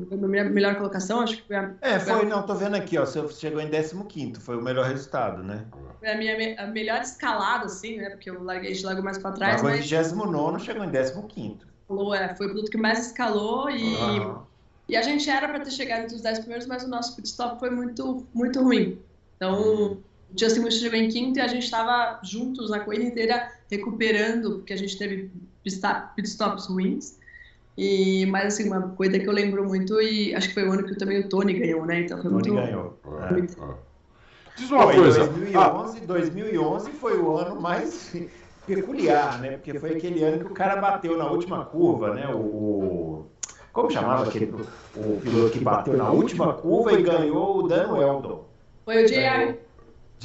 foi a minha melhor colocação, acho que foi a. É, foi, não, tô vendo aqui, ó. Você chegou em 15, foi o melhor resultado, né? Foi a minha a melhor escalada, assim, né? Porque eu larguei, a gente largou mais pra trás. Mas foi em 29, chegou em 15. É, foi o produto que mais escalou e. Uhum. E a gente era para ter chegado entre os 10 primeiros, mas o nosso pit stop foi muito, muito ruim. Então, o Justin Wilson chegou em quinto e a gente estava juntos na corrida inteira recuperando, porque a gente teve pit stops ruins. E, mas assim, uma coisa que eu lembro muito, e acho que foi o ano que também o Tony ganhou, né? Então foi Tony muito. ganhou. Muito... É, é. Diz uma foi, coisa. 2011, ah. 2011 foi o ano mais peculiar, né? Porque foi aquele ano que o cara bateu na última curva, né? O. Como chamava aquele o piloto que bateu na última curva e ganhou o Dan Weldon? Foi o J.R.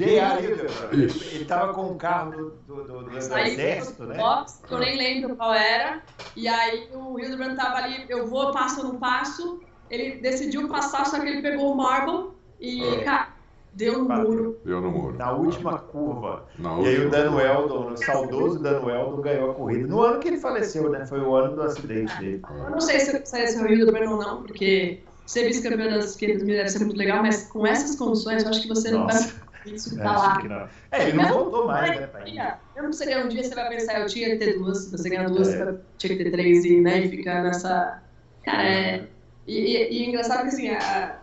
J.R. Ele estava com um carro do, do, do, do exército, né? Box, que eu nem lembro qual era. E aí o Hildebrand estava ali, eu vou, passo ou não passo. Ele decidiu passar, só que ele pegou o Marble e é. deu no muro. Deu no muro. Na última curva. Na e aí o Dan Weldon, o saudoso Dan Weldon, ganhou a corrida. No ano que ele faleceu, né? Foi o ano do acidente dele. Eu não sei se, se é o Hildebrand ou não, porque ser vice-campeão das 500 mil deve ser muito legal, mas com essas condições, eu acho que você Nossa. não vai isso tá lá. É, ele não voltou mais, né, pai? Eu não sei, um dia você vai pensar, eu tinha que ter duas, se você ganhar duas, é. tinha que ter três e, né, e ficar nessa. Cara, é. E, e, e é engraçado que assim, a,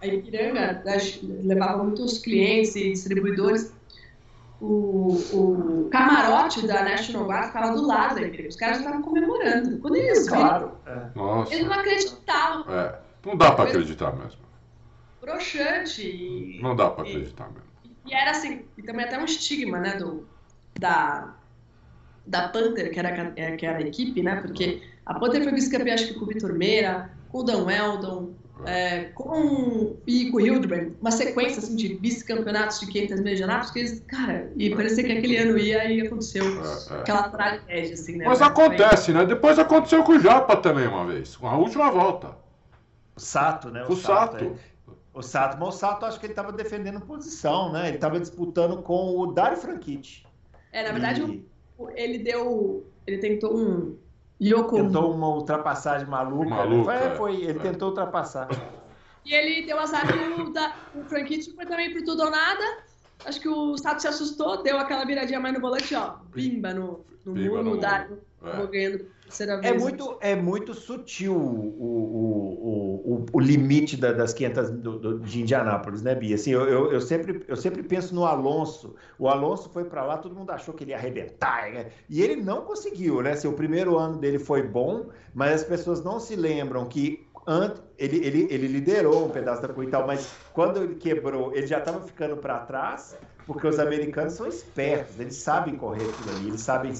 a Ipiranga levava muitos clientes e distribuidores. O, o camarote da National Guard ficava do lado da Ipiranga. Os caras estavam comemorando. Quando eles claro, viram, é. eles não acreditavam. É. Não dá para acreditar mesmo. Broxante. Não dá para acreditar mesmo. E era assim, e também até um estigma, né, do, da, da Panther, que era, é, que era a equipe, né, porque a Panther foi vice-campeã, acho que com o Vitor Meira, com o Dan Weldon, é, com, e com o Hildebrand, uma sequência assim, de vice-campeonatos de 500 mil de Anápolis, que eles, cara, e parecia que aquele ano ia e aconteceu é, é. aquela tragédia, assim, né? Mas acontece, né? Depois aconteceu com o Japa também uma vez, com a última volta. O Sato, né? O, o Sato. Sato é. O Sato, mas o Sato acho que ele estava defendendo posição, né? Ele estava disputando com o Dario Franchitti. É, na verdade, e... ele deu. Ele tentou um. Yoko. Tentou uma ultrapassagem maluca. Né? maluca foi, foi, ele é. tentou ultrapassar. E ele deu azar que o, da, o Franchitti foi também pro tudo ou nada. Acho que o Sato se assustou, deu aquela viradinha mais no volante, ó. Bimba no, no Bimba muro, no Dario. É. ganhando é muito, é muito sutil o, o, o, o limite da, das 500 do, do, de Indianápolis, né, Bia? Assim, eu, eu, eu, sempre, eu sempre penso no Alonso. O Alonso foi para lá, todo mundo achou que ele ia arrebentar, né? e ele não conseguiu, né? Assim, o primeiro ano dele foi bom, mas as pessoas não se lembram que ele, ele, ele liderou um pedaço da corrida mas quando ele quebrou, ele já estava ficando para trás porque os americanos são espertos, eles sabem correr aquilo ali, eles sabem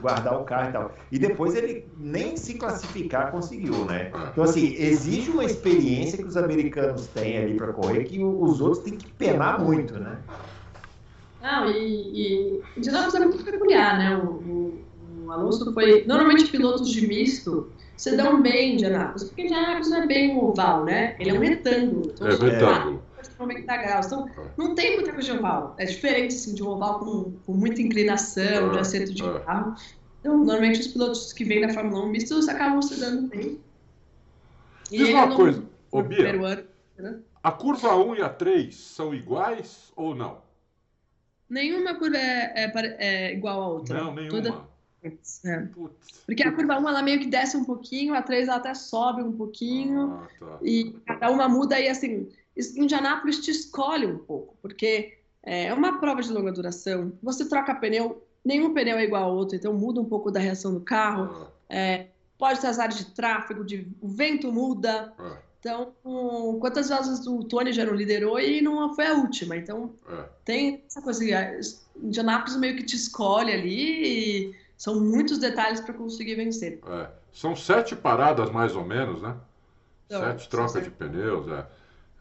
guardar o carro e tal. E depois ele nem se classificar conseguiu, né? Então, assim, exige uma experiência que os americanos têm ali para correr que os outros têm que penar muito, né? Não, e, e de novo é muito peculiar, né? O, o, o Alonso foi. Normalmente, pilotos de misto se dão bem de Anápolis, porque Indianápolis não é bem um oval, né? Ele é um retângulo. Então, é retângulo. 90 graus. Então, não tem muita coisa de oval. É diferente assim, de um oval com, com muita inclinação, de assento de carro. Então, normalmente os pilotos que vêm da Fórmula 1 mistos acabam se dando bem. E Diz uma coisa, ô Bia, ano, né? a curva 1 e a 3 são iguais ou não? Nenhuma curva é, é, é igual à outra. Não, nenhuma. Toda... É. Porque a curva 1 ela meio que desce um pouquinho, a 3 ela até sobe um pouquinho. Ah, tá. E cada uma muda e assim, Indianápolis te escolhe um pouco, porque é uma prova de longa duração. Você troca pneu, nenhum pneu é igual ao outro, então muda um pouco da reação do carro. É, pode ter as áreas de tráfego, de, o vento muda. É. Então, quantas vezes o Tony já não liderou e não foi a última? Então, é. tem essa coisa. Indianápolis meio que te escolhe ali e são muitos detalhes para conseguir vencer. É. São sete paradas, mais ou menos, né? Então, sete trocas de pneus. É.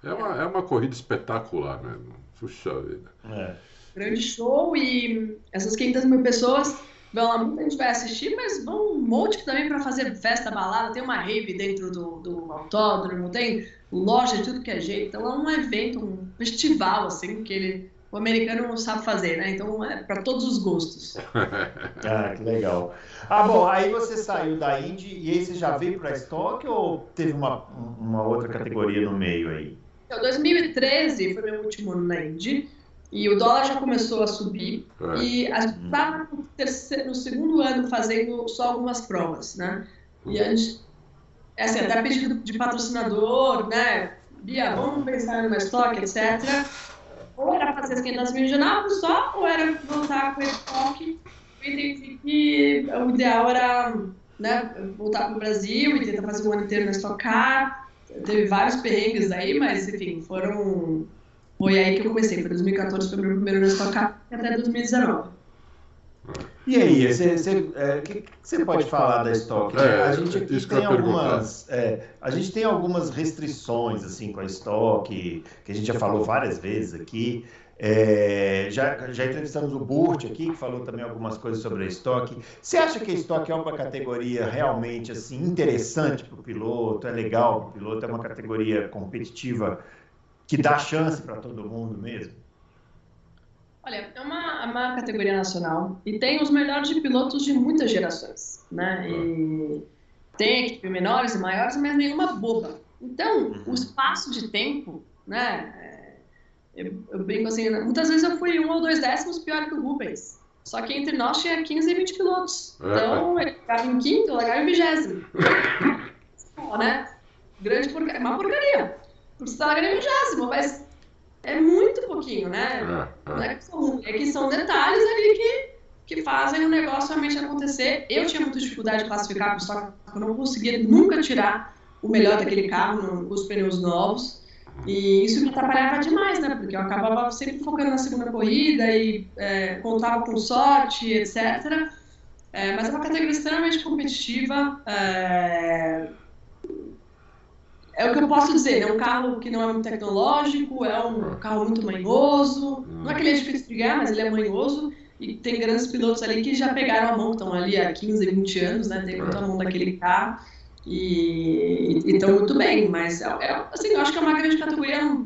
É uma, é uma corrida espetacular mesmo. Puxa vida. É. Grande show e essas 500 mil pessoas vão lá, muita gente vai assistir, mas vão um monte também para fazer festa, balada. Tem uma rave dentro do, do autódromo, tem loja de tudo que é jeito. Então é um evento, um festival, assim, que ele o americano sabe fazer, né? Então é para todos os gostos. ah, que legal. Ah, bom, aí você saiu da Indy e aí você já veio para estoque ou teve uma, uma outra categoria no meio aí? Então, 2013 foi meu último ano na Indy e o dólar já começou a subir é. e a gente estava no, segundo ano fazendo só algumas provas, né? E a gente, assim, até pedido de patrocinador, né? Bia, vamos pensar no estoque, etc ou era fazer as 500 mil de só, ou era voltar com estoque. Eu entendi que o ideal era né, voltar para o Brasil e tentar fazer o ano inteiro na Stock. Teve vários perrengues aí, mas enfim, foram. Foi aí que eu comecei. Foi 2014 foi meu primeiro na Stock até 2019. E aí, você, você, é, que, você pode falar da estoque? É, a gente aqui tem algumas, é, a gente tem algumas restrições assim com a estoque, que a gente já falou várias vezes aqui. É, já, já entrevistamos o Burt aqui, que falou também algumas coisas sobre a estoque. Você acha que a estoque é uma categoria realmente assim interessante para o piloto? É legal para o piloto? É uma categoria competitiva que dá chance para todo mundo mesmo? Olha, é uma, é uma categoria nacional e tem os melhores de pilotos de muitas gerações, né? E tem equipes menores e maiores, mas nenhuma boba. Então, o espaço de tempo, né? É, eu, eu brinco assim, muitas vezes eu fui um ou dois décimos pior que o Rubens. Só que entre nós tinha 15 e 20 pilotos. É. Então, ele ficava em quinto, eu largava em vigésimo. né? Grande porcaria, uma porcaria. Porque você tá largando em vigésimo, mas é muito pouquinho, né? É, é. é, que, são, é que são detalhes ali que, que fazem o negócio realmente acontecer. Eu tinha muita dificuldade de classificar, só que eu não conseguia nunca tirar o melhor daquele carro no, com os pneus novos. E isso me atrapalhava demais, né? Porque eu acabava sempre focando na segunda corrida e é, contava com sorte, etc. É, mas é uma categoria extremamente competitiva. É, é o que eu posso dizer, é um carro que não é muito tecnológico, é um carro muito manhoso. Não é que ele é difícil de ganhar, mas ele é manhoso. E tem grandes pilotos ali que já pegaram a mão, estão ali há 15, 20 anos, né? Tem muita mão daquele carro. E estão muito bem, mas é, é, assim, eu acho que é uma grande categoria.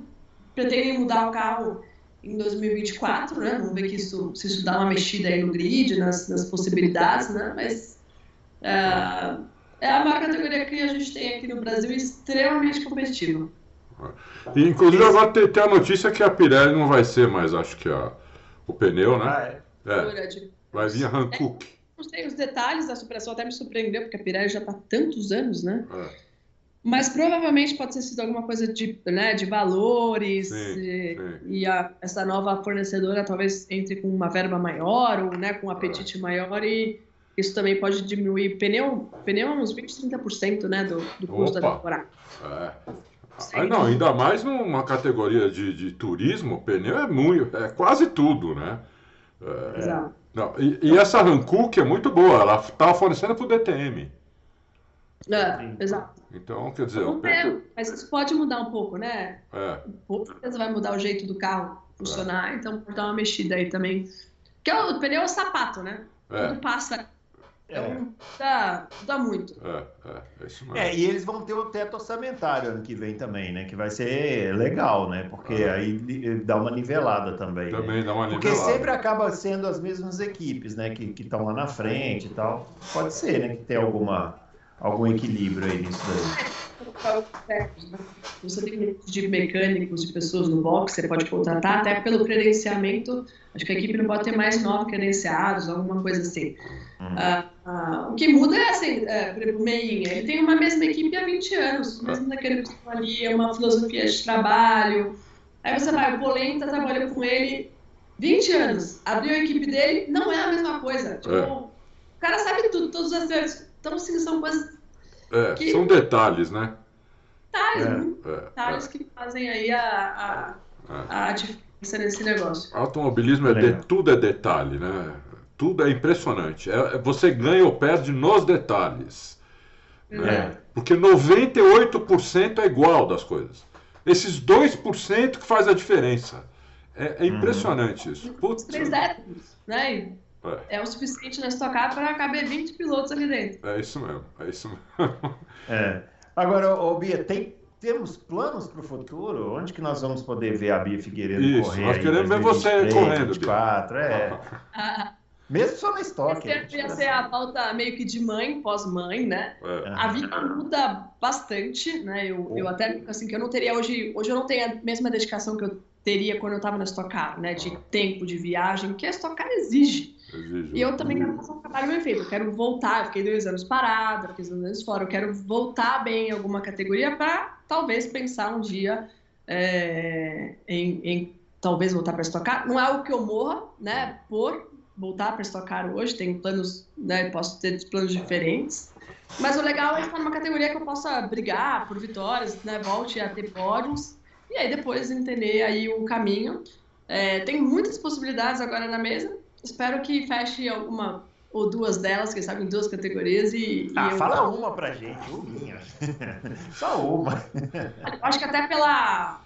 Pretendem mudar o carro em 2024, né? Vamos ver que isso, se isso dá uma mexida aí no grid, nas, nas possibilidades, né? Mas. Uh, é a maior categoria que a gente tem aqui no Brasil extremamente competitiva. E, inclusive agora tem, tem, a notícia que a Pirelli não vai ser mais, acho que a, o pneu, né? Ah, é. é. Vai vir a Hankook. É, não sei os detalhes da superação, até me surpreendeu, porque a Pirelli já está há tantos anos, né? É. Mas provavelmente pode ter sido alguma coisa de, né, de valores sim, e, sim. e a, essa nova fornecedora talvez entre com uma verba maior ou né, com um apetite é. maior e isso também pode diminuir. Pneu, pneu é uns 20, 30% né, do, do custo Opa. da temporada. É. Ah, não, ainda mais numa categoria de, de turismo, pneu é muito, é quase tudo, né? É, Exato. Não, e, e essa Hankook é muito boa, ela estava fornecendo para o DTM. É, exato. Então, quer dizer. Pego, mas isso pode mudar um pouco, né? É. Com certeza vai mudar o jeito do carro funcionar, é. então pode dar uma mexida aí também. Porque o pneu é o sapato, né? É. Quando passa então, dá, dá muito. É, é, é isso mesmo. É, e eles vão ter o teto orçamentário ano que vem também, né? Que vai ser legal, né? Porque é. aí dá uma nivelada também. Né? Também né? dá uma nivelada. Porque sempre acaba sendo as mesmas equipes, né? Que estão lá na frente e tal. Pode ser, né? Que tem alguma, algum equilíbrio aí nisso daí. Você tem de mecânicos, de pessoas no box, você pode contratar, até pelo credenciamento. Acho que a equipe não pode ter mais nove credenciados, alguma coisa assim. Uhum. Uh, uh, o que muda é assim, uh, por exemplo, o Meinha, ele tem uma mesma equipe há 20 anos, mesmo naquele ali, é uma filosofia de trabalho. Aí você vai, o Polenta trabalhou com ele 20 anos, abriu a equipe dele, não é a mesma coisa. Tipo, é. O cara sabe tudo, todos os acertos. Então, assim, são coisas. É, que... São detalhes, né? Detalhes, é, né? é detalhes que fazem aí a, a, a diferença nesse negócio. Automobilismo é de, tudo é detalhe, né? Tudo é impressionante. É, é, você ganha ou perde nos detalhes. Né? É. Porque 98% é igual das coisas. Esses 2% que faz a diferença. É, é impressionante uhum. isso. Putz. Três décimos, né? É. é. o suficiente na estocar para caber 20 pilotos ali dentro. É isso mesmo, é isso mesmo. É. Agora, ô, Bia, tem temos planos para o futuro? Onde que nós vamos poder ver a Bia Figueiredo Isso, correr? nós aí, queremos ver você 2023, correndo, 24, é. Ah, Mesmo só na estoque. Esse ia ser a pauta meio que de mãe, pós-mãe, né? É. A vida muda bastante, né? Eu, eu até, assim, que eu não teria hoje... Hoje eu não tenho a mesma dedicação que eu teria quando eu estava na Stock Car, né? De tempo, de viagem, que a Stock Car exige. Exige. E eu também quero fazer um trabalho bem feito. Eu quero voltar, eu fiquei dois anos parada, fiquei dois anos fora. Eu quero voltar bem em alguma categoria para talvez pensar um dia é, em, em talvez voltar para estocar. Não é algo que eu morra, né? Por voltar para estocar hoje, tenho planos, né? Posso ter planos diferentes. Mas o legal é estar numa categoria que eu possa brigar por vitórias, né? Volte a ter pódios e aí depois entender aí o caminho. É, tem muitas possibilidades agora na mesa. Espero que feche alguma ou duas delas, quem sabe em duas categorias e, Ah, e eu, fala uma pra gente, uma. Só uma. eu acho que até pela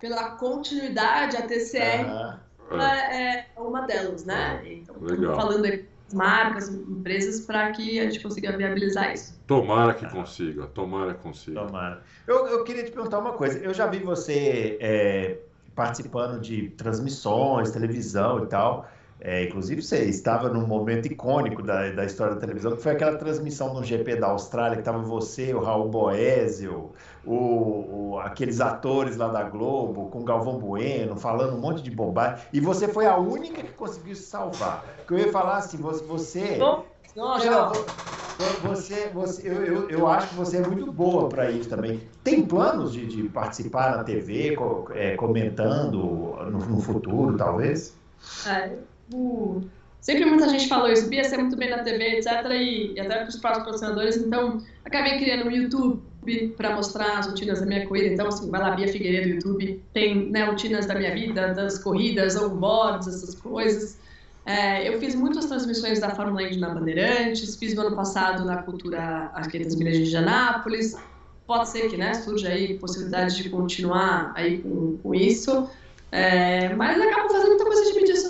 pela continuidade a TCR Ah, é, é uma delas, né? Então, Legal. estamos falando aí com marcas, empresas para que a gente consiga viabilizar isso. Tomara que consiga, tomara que consiga. tomara. Eu, eu queria te perguntar uma coisa. Eu já vi você é, participando de transmissões, televisão e tal. É, inclusive, você estava num momento icônico da, da história da televisão, que foi aquela transmissão no GP da Austrália, que estava você, o Raul Boésio, o, o- aqueles atores lá da Globo, com Galvão Bueno, falando um monte de bobagem. E você foi a única que conseguiu se salvar. Porque eu ia falar assim, você... não, não, já, vo- você, você, eu, eu, eu acho que você é muito boa para isso também. Tem planos de, de participar na TV, co- é, comentando no, no futuro, talvez? É, o- Sempre muita gente falou isso, Bia ser muito bem na TV, etc. E, e até para os próprios patrocinadores. Então, acabei criando um YouTube para mostrar as rotinas da minha corrida. Então, assim, vai lá, Bia Figueiredo, YouTube. Tem né, rotinas da minha vida, das corridas, onboards, essas coisas. É, eu fiz muitas transmissões da Fórmula Indy na Bandeirantes, fiz no ano passado na Cultura aqui das de Indianápolis. Pode ser que né, surja aí possibilidade de continuar aí com, com isso. É, mas eu acabo fazendo muita coisa de mídias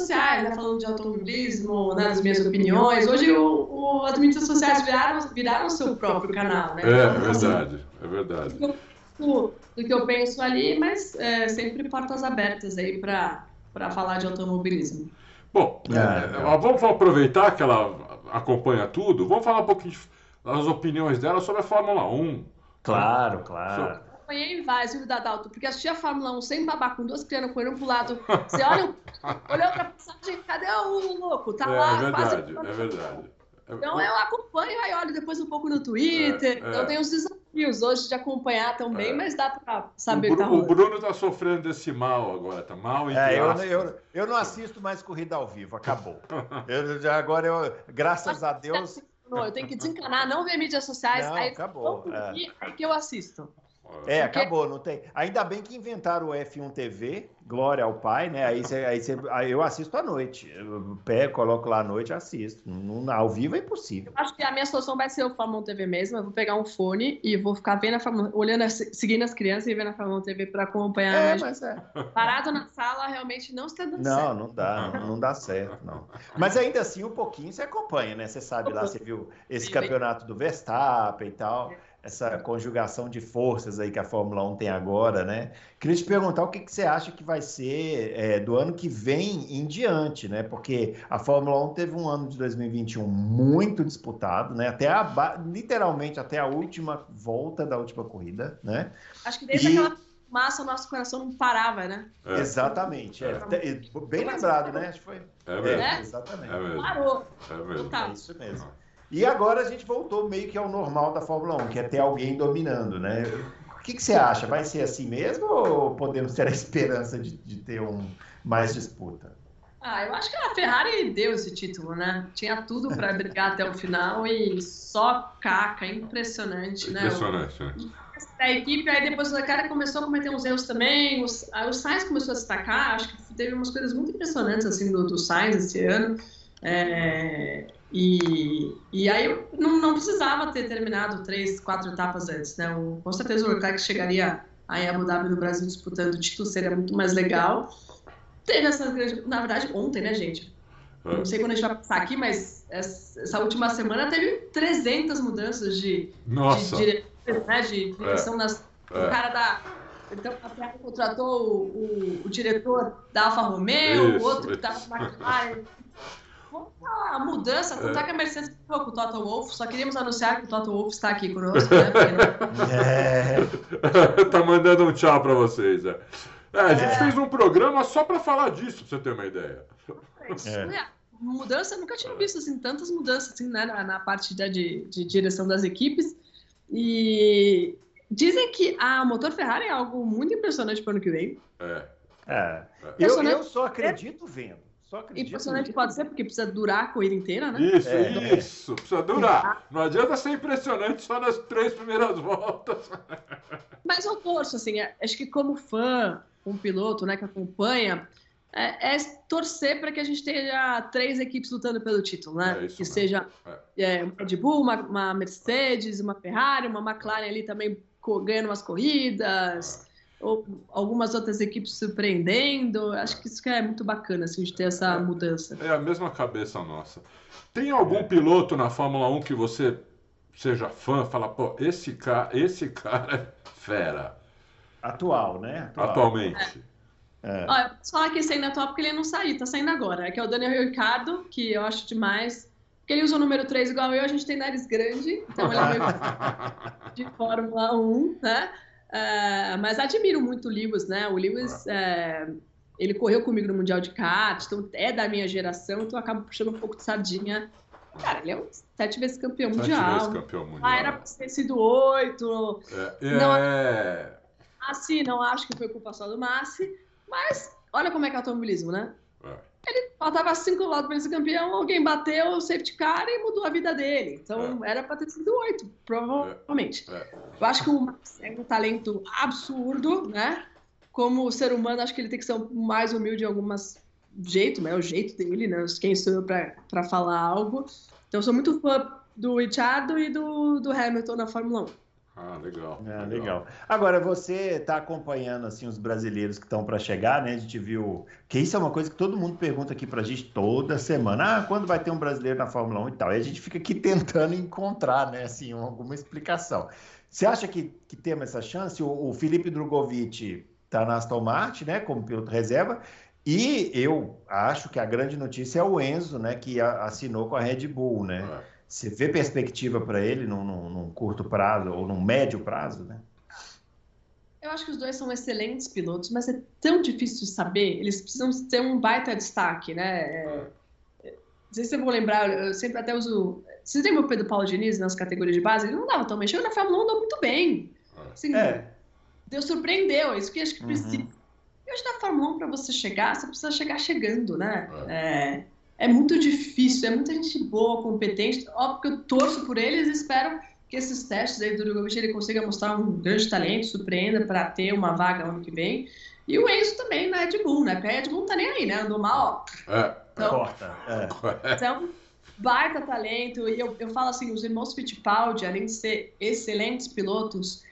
sociais, né? Falando de automobilismo, né, das minhas opiniões. Hoje o, o- as mídias sociais viraram, viraram o seu próprio canal, né? É, Então, é assim, verdade, é verdade. do, do que eu penso ali, mas é, sempre portas abertas aí para falar de automobilismo. Bom, Ah, é, legal. vamos aproveitar que ela acompanha tudo, vamos falar um pouquinho das opiniões dela sobre a Fórmula 1. Claro, claro. Acompanhei vários, viu, Dadalto? Porque assisti a Fórmula 1 sem babar, com duas crianças correndo pro lado. Você olha, olhou pra passagem, cadê o louco? Tá É, lá, é quase. verdade, é verdade. É- Então eu acompanho, aí olho depois um pouco no Twitter. É, é. Então tem os desafios hoje de acompanhar também, É. mas dá pra o, saber o que tá Bru- o. Bruno tá sofrendo desse mal agora, tá mal É, eu, eu, eu não assisto mais corrida ao vivo, acabou. Eu, já agora, eu, graças a Deus. Eu tenho que desencanar, não ver mídias sociais, Não, aí acabou, é. aí que eu assisto. É, acabou, não tem. Ainda bem que inventaram o F1 TV, glória ao pai, né? Aí, você, aí, você, aí eu assisto à noite. Eu pego, coloco lá à noite e assisto. Não, ao vivo é impossível. Acho que a minha solução vai ser o Fórmula 1 TV mesmo. Eu vou pegar um fone e vou ficar vendo a Fórmula, olhando, as- seguindo as crianças e vendo a Fórmula 1 TV para acompanhar. É, mas é. Parado na sala realmente não está dando Não, certo. não dá, não, não dá certo, não. Mas ainda assim, um pouquinho você acompanha, né? Você sabe lá, você viu esse campeonato do Verstappen e tal, essa conjugação de forças aí que a Fórmula 1 tem agora, né? Queria te perguntar o que, que você acha que vai ser é, do ano que vem em diante, né? Porque a Fórmula 1 teve um ano de 2021 muito disputado, né? Até a, literalmente até a última volta da última corrida, né? Acho que desde E- aquela massa o nosso coração não parava, né? É, Exatamente. é. É. Bem lembrado, né? Acho que foi. é mesmo, É? exatamente. é mesmo, Parou. é mesmo. Tá. É isso mesmo. E agora a gente voltou meio que ao normal da Fórmula 1, que é ter alguém dominando, né? O que, que você acha? Vai ser assim mesmo ou podemos ter a esperança de, de ter um, mais disputa? Ah, eu acho que a Ferrari deu esse título, né? Tinha tudo para brigar até o final e só caca, impressionante, né? Impressionante, né? a equipe, aí depois o cara começou a cometer uns erros também, os, aí o Sainz começou a se destacar, acho que teve umas coisas muito impressionantes assim do, do Sainz esse ano, é, e, e aí não, não precisava ter terminado três, quatro etapas antes, né, o, com certeza o Leclerc chegaria aí em Abu Dhabi no Brasil disputando o título, seria muito mais legal, teve essa grande, na verdade ontem, né gente, É. não sei quando a gente vai passar aqui, mas essa, última semana teve 300 mudanças de, Nossa, de direção, né, de direção nas O cara da. Então, a Ferrari contratou o, o, o, diretor da Alfa Romeo, isso, o outro que estava na McLaren. A mudança, contar é. que a Mercedes ficou com o Toto Wolff, só queríamos anunciar que o Toto Wolff está aqui conosco, né? É. tá mandando um tchau para vocês. É. É, a gente é. fez um programa só para falar disso, pra você ter uma ideia. É. Mudança, nunca tinha visto assim, tantas mudanças assim, né, na, na parte de, de direção das equipes. E dizem que a motor Ferrari é algo muito impressionante para o ano que vem. É. é. Eu, eu só acredito vendo. Só acredito impressionante vendo. pode ser, porque precisa durar a corrida inteira, né? Isso, é. isso. Precisa durar. Não adianta ser impressionante só nas três primeiras voltas. Mas eu torço, assim, acho que como fã, um piloto né, que acompanha, é, é torcer para que a gente tenha três equipes lutando pelo título, né? É que mesmo. seja é. é. uma Red Bull, uma, uma, Mercedes, uma Ferrari, uma McLaren ali também ganhando umas corridas, ou algumas outras equipes surpreendendo. Acho que isso é muito bacana, assim, de ter essa é. mudança. É a mesma cabeça nossa. Tem algum é. piloto na Fórmula 1 que você seja fã, fala, pô, esse cara, esse cara é fera. Atual, né? Atual. Atualmente. É. Eu posso falar que esse ainda é atual porque ele não saiu, tá saindo agora. É que é o Daniel Ricardo, que eu acho demais. Porque ele usa o número 3 igual eu, a gente tem nariz grande, então ele é meio de Fórmula 1, né? Uh, mas admiro muito o Lewis, né? O Lewis, uh, ele correu comigo no Mundial de Kart, então é da minha geração, então eu acabo puxando um pouco de sardinha. Cara, ele é um sete vezes campeão sete mundial. Sete vezes campeão mundial. Ah, era pra ter sido oito. É, não, é... Massi, não acho que foi culpa só do Massi, mas olha como é que é o automobilismo, né? Ele faltava cinco lados para ser campeão, alguém bateu o safety car e mudou a vida dele. Então é. era para ter sido oito, provavelmente. É. é. Eu acho que o Max é um talento absurdo, né? Como ser humano, acho que ele tem que ser mais humilde em algumas jeito, né? O jeito dele, né? Quem sou eu para falar algo. Então eu sou muito fã do Richard e do, do Hamilton na Fórmula 1. Ah, legal, é, legal. legal. Agora, você está acompanhando assim os brasileiros que estão para chegar, né? A gente viu que isso é uma coisa que todo mundo pergunta aqui para a gente toda semana. Ah, quando vai ter um brasileiro na Fórmula 1 e tal? E a gente fica aqui tentando encontrar, né? Assim, alguma explicação. Você acha que, que temos essa chance? O, o Felipe Drogovic está na Aston Martin, né? Como piloto reserva. E eu acho que a grande notícia é o Enzo, né? Que assinou com a Red Bull, né? É. Você vê perspectiva para ele num, num, num, curto prazo ou num médio prazo, né? Eu acho que os dois são excelentes pilotos, mas é tão difícil de saber. Eles precisam ter um baita destaque, né? É, não sei se vocês vão lembrar, eu sempre até uso. Vocês lembram o Pedro Paulo Diniz nas categorias de base? Ele não dava tão bem. Chegou na Fórmula 1, andou muito bem. Assim, é. Deus surpreendeu. É isso que acho que precisa. Uhum. Hoje na Fórmula 1, para você chegar, você precisa chegar chegando, né? É. é é muito difícil, é muita gente boa, competente. Óbvio que eu torço por eles e espero que esses testes aí do Drogovic ele consiga mostrar um grande talento, surpreenda para ter uma vaga ano que vem. E o Enzo também na Red Bull, né? Porque a Red Bull não tá nem aí, né? Andou mal. É, então, corta. É. Então, baita talento. E eu, eu falo assim, os irmãos Fittipaldi, além de ser excelentes pilotos,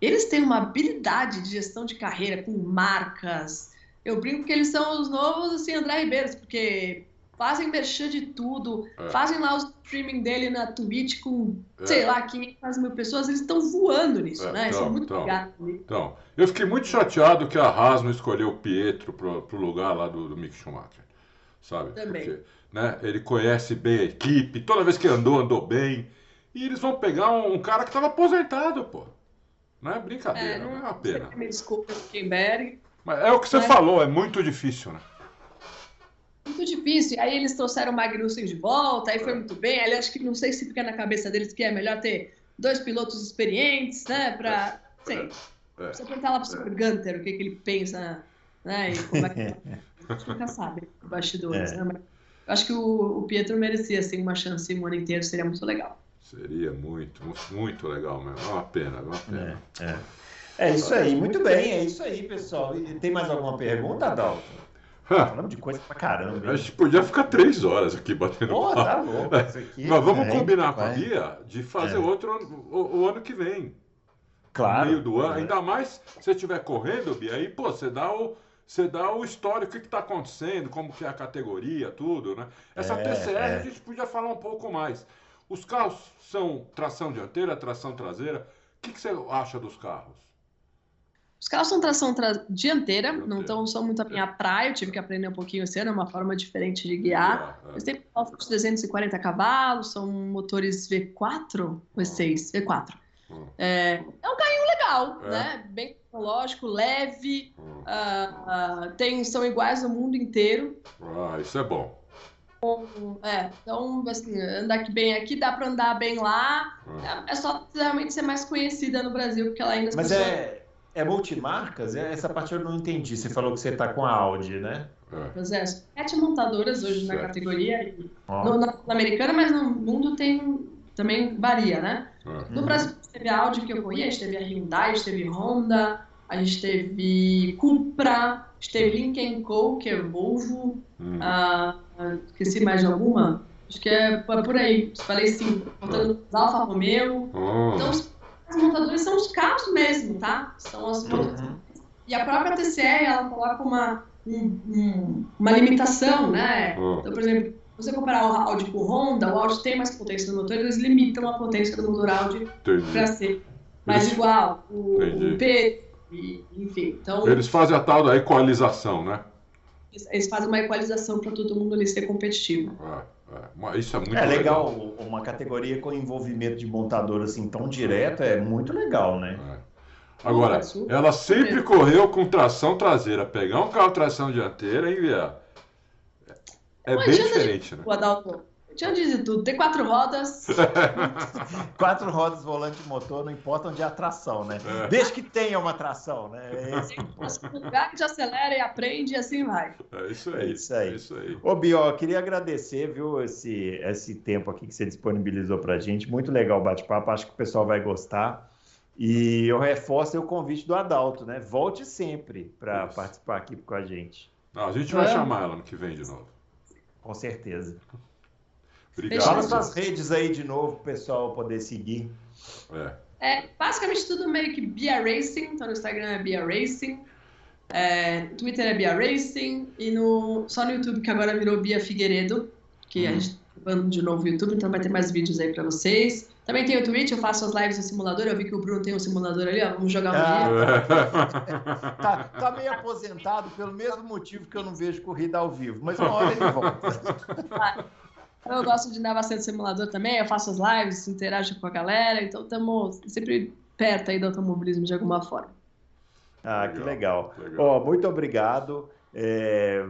eles têm uma habilidade de gestão de carreira com marcas. Eu brinco que eles são os novos, assim, André Ribeiros, porque fazem merchan de tudo, é. fazem lá o streaming dele na Twitch com, é. sei lá, 500 mil pessoas, eles estão voando nisso, é, né? Então, Isso é muito então, legal. Então, eu fiquei muito chateado que a Haas não escolheu o Pietro pro, pro lugar lá do, do Mick Schumacher, sabe? Também. Porque, né, ele conhece bem a equipe, toda vez que andou, andou bem, e eles vão pegar um, um cara que estava aposentado, pô. Não é brincadeira, é, não, não é uma pena. Me desculpa, Kimberg. Mas é o que você falou, é muito difícil, né? Muito difícil. Aí eles trouxeram o Magnussen de volta, aí foi muito bem. Aí acho que não sei se fica na cabeça deles que é melhor ter dois pilotos experientes, né? Pra. Sei. É. Precisa perguntar lá pro Super Gunter o que, que ele pensa, né? E como é que. a gente nunca sabe, bastidores, é. né? Mas eu acho que o, o Pietro merecia assim, uma chance um ano inteiro, seria muito legal. Seria muito, muito legal mesmo. É uma pena, é uma pena. É, é. é isso aí, muito bem, é isso aí, pessoal. E tem mais alguma pergunta, Adalto? Falando de coisa pra caramba. A gente podia ficar três horas aqui batendo Pô, tá louco. Isso aqui, Mas vamos é, combinar com a Bia de fazer é. outro o, o, ano que vem. Claro. No meio do ano. É. Ainda mais se você estiver correndo, Bia, aí, pô, você dá o. Você dá o histórico, o que está acontecendo, como que é a categoria, tudo, né? Essa é, TCR é. a gente podia falar um pouco mais. Os carros são tração dianteira, tração traseira. O que, que você acha dos carros? Os carros são tração tra... dianteira, não tão, são muito a minha praia, eu tive que aprender um pouquinho esse ano, é uma forma diferente de guiar. É, é. Eles têm 240 cavalos, são motores V4 ou V6? V4. Hum. É, é um carrinho legal, é. né? Bem tecnológico, leve, uh, uh, tem, são iguais no mundo inteiro. Ah, isso é bom. É, então, assim, andar aqui bem aqui, dá para andar bem lá. É, é, só realmente ser mais conhecida no Brasil, porque ela ainda Mas pessoas... é, é multimarcas? É, essa parte eu não entendi. Você falou que você está com a Audi, né? É. Pois é, sete montadoras hoje certo. na categoria. Oh. No, na, na americana, mas no mundo tem também varia, né? Uhum. No Brasil teve a Audi que eu conheço, teve a Hyundai, a gente teve Honda, a gente teve Cupra, a gente teve Lincoln Co, que é Volvo, uhum. uh, esqueci mais de alguma? Acho que é por aí, falei sim, contando os Alfa Romeo. Uhum. Então, os montadores são os carros mesmo, tá? São as uhum. E a própria TCE, ela coloca uma, um, uma limitação, né? Então, por exemplo, você comparar o Audi com o Honda, o Audi tem mais potência no motor, eles limitam a potência do motor Audi para ser mais eles... igual. O, o P, enfim. Então, eles fazem a tal da equalização, né? Eles fazem uma equalização para todo mundo ali ser competitivo. Isso é muito é legal. legal. Uma categoria com envolvimento de montador assim tão direto é muito legal, né? É. Agora, ela sempre correu com tração traseira. Pegar um carro tração dianteira e enviar. É bem diferente, né? O Adalto, tinha de tudo. Tem quatro rodas. quatro rodas, volante motor, não importa onde é a tração, né? É. Desde que tenha uma tração, né? É esse... lugar que acelera e aprende e assim vai. É isso aí. É isso aí. É isso aí. Ô, Bió, eu queria agradecer, viu, esse, esse tempo aqui que você disponibilizou pra gente. Muito legal o bate-papo, acho que o pessoal vai gostar. E eu reforço o convite do Adalto, né? Volte sempre para participar aqui com a gente. Não, a gente vai é. chamar ela no que vem de novo. Com certeza. Obrigado. Fala suas redes aí de novo para o pessoal poder seguir. É. é. basicamente tudo meio que Bia Racing, então no Instagram é Bia Racing, é, Twitter é Bia Racing e no, só no YouTube que agora virou Bia Figueiredo, que a uhum. gente tá de novo no YouTube, então vai ter mais vídeos aí para vocês. Também tem o Twitch, eu faço as lives no simulador. Eu vi que o Bruno tem um simulador ali, ó. Vamos jogar um ah, dia. tá, tá, meio aposentado pelo mesmo motivo que eu não vejo corrida ao vivo, mas uma hora ele volta. Eu gosto de andar bastante simulador também, eu faço as lives, interajo com a galera, então estamos sempre perto aí do automobilismo de alguma forma. Ah, legal, que legal. legal. Oh, muito obrigado. É,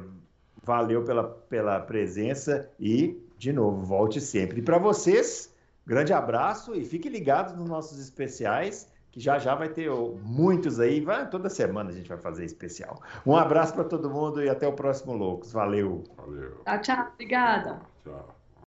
valeu pela, pela presença e, de novo, volte sempre. E para vocês Grande abraço e fique ligado nos nossos especiais, que já já vai ter muitos aí. Vai, toda semana a gente vai fazer especial. Um abraço para todo mundo e até o próximo Loucos. Valeu. Valeu. Tchau, tchau. Obrigada. Tchau.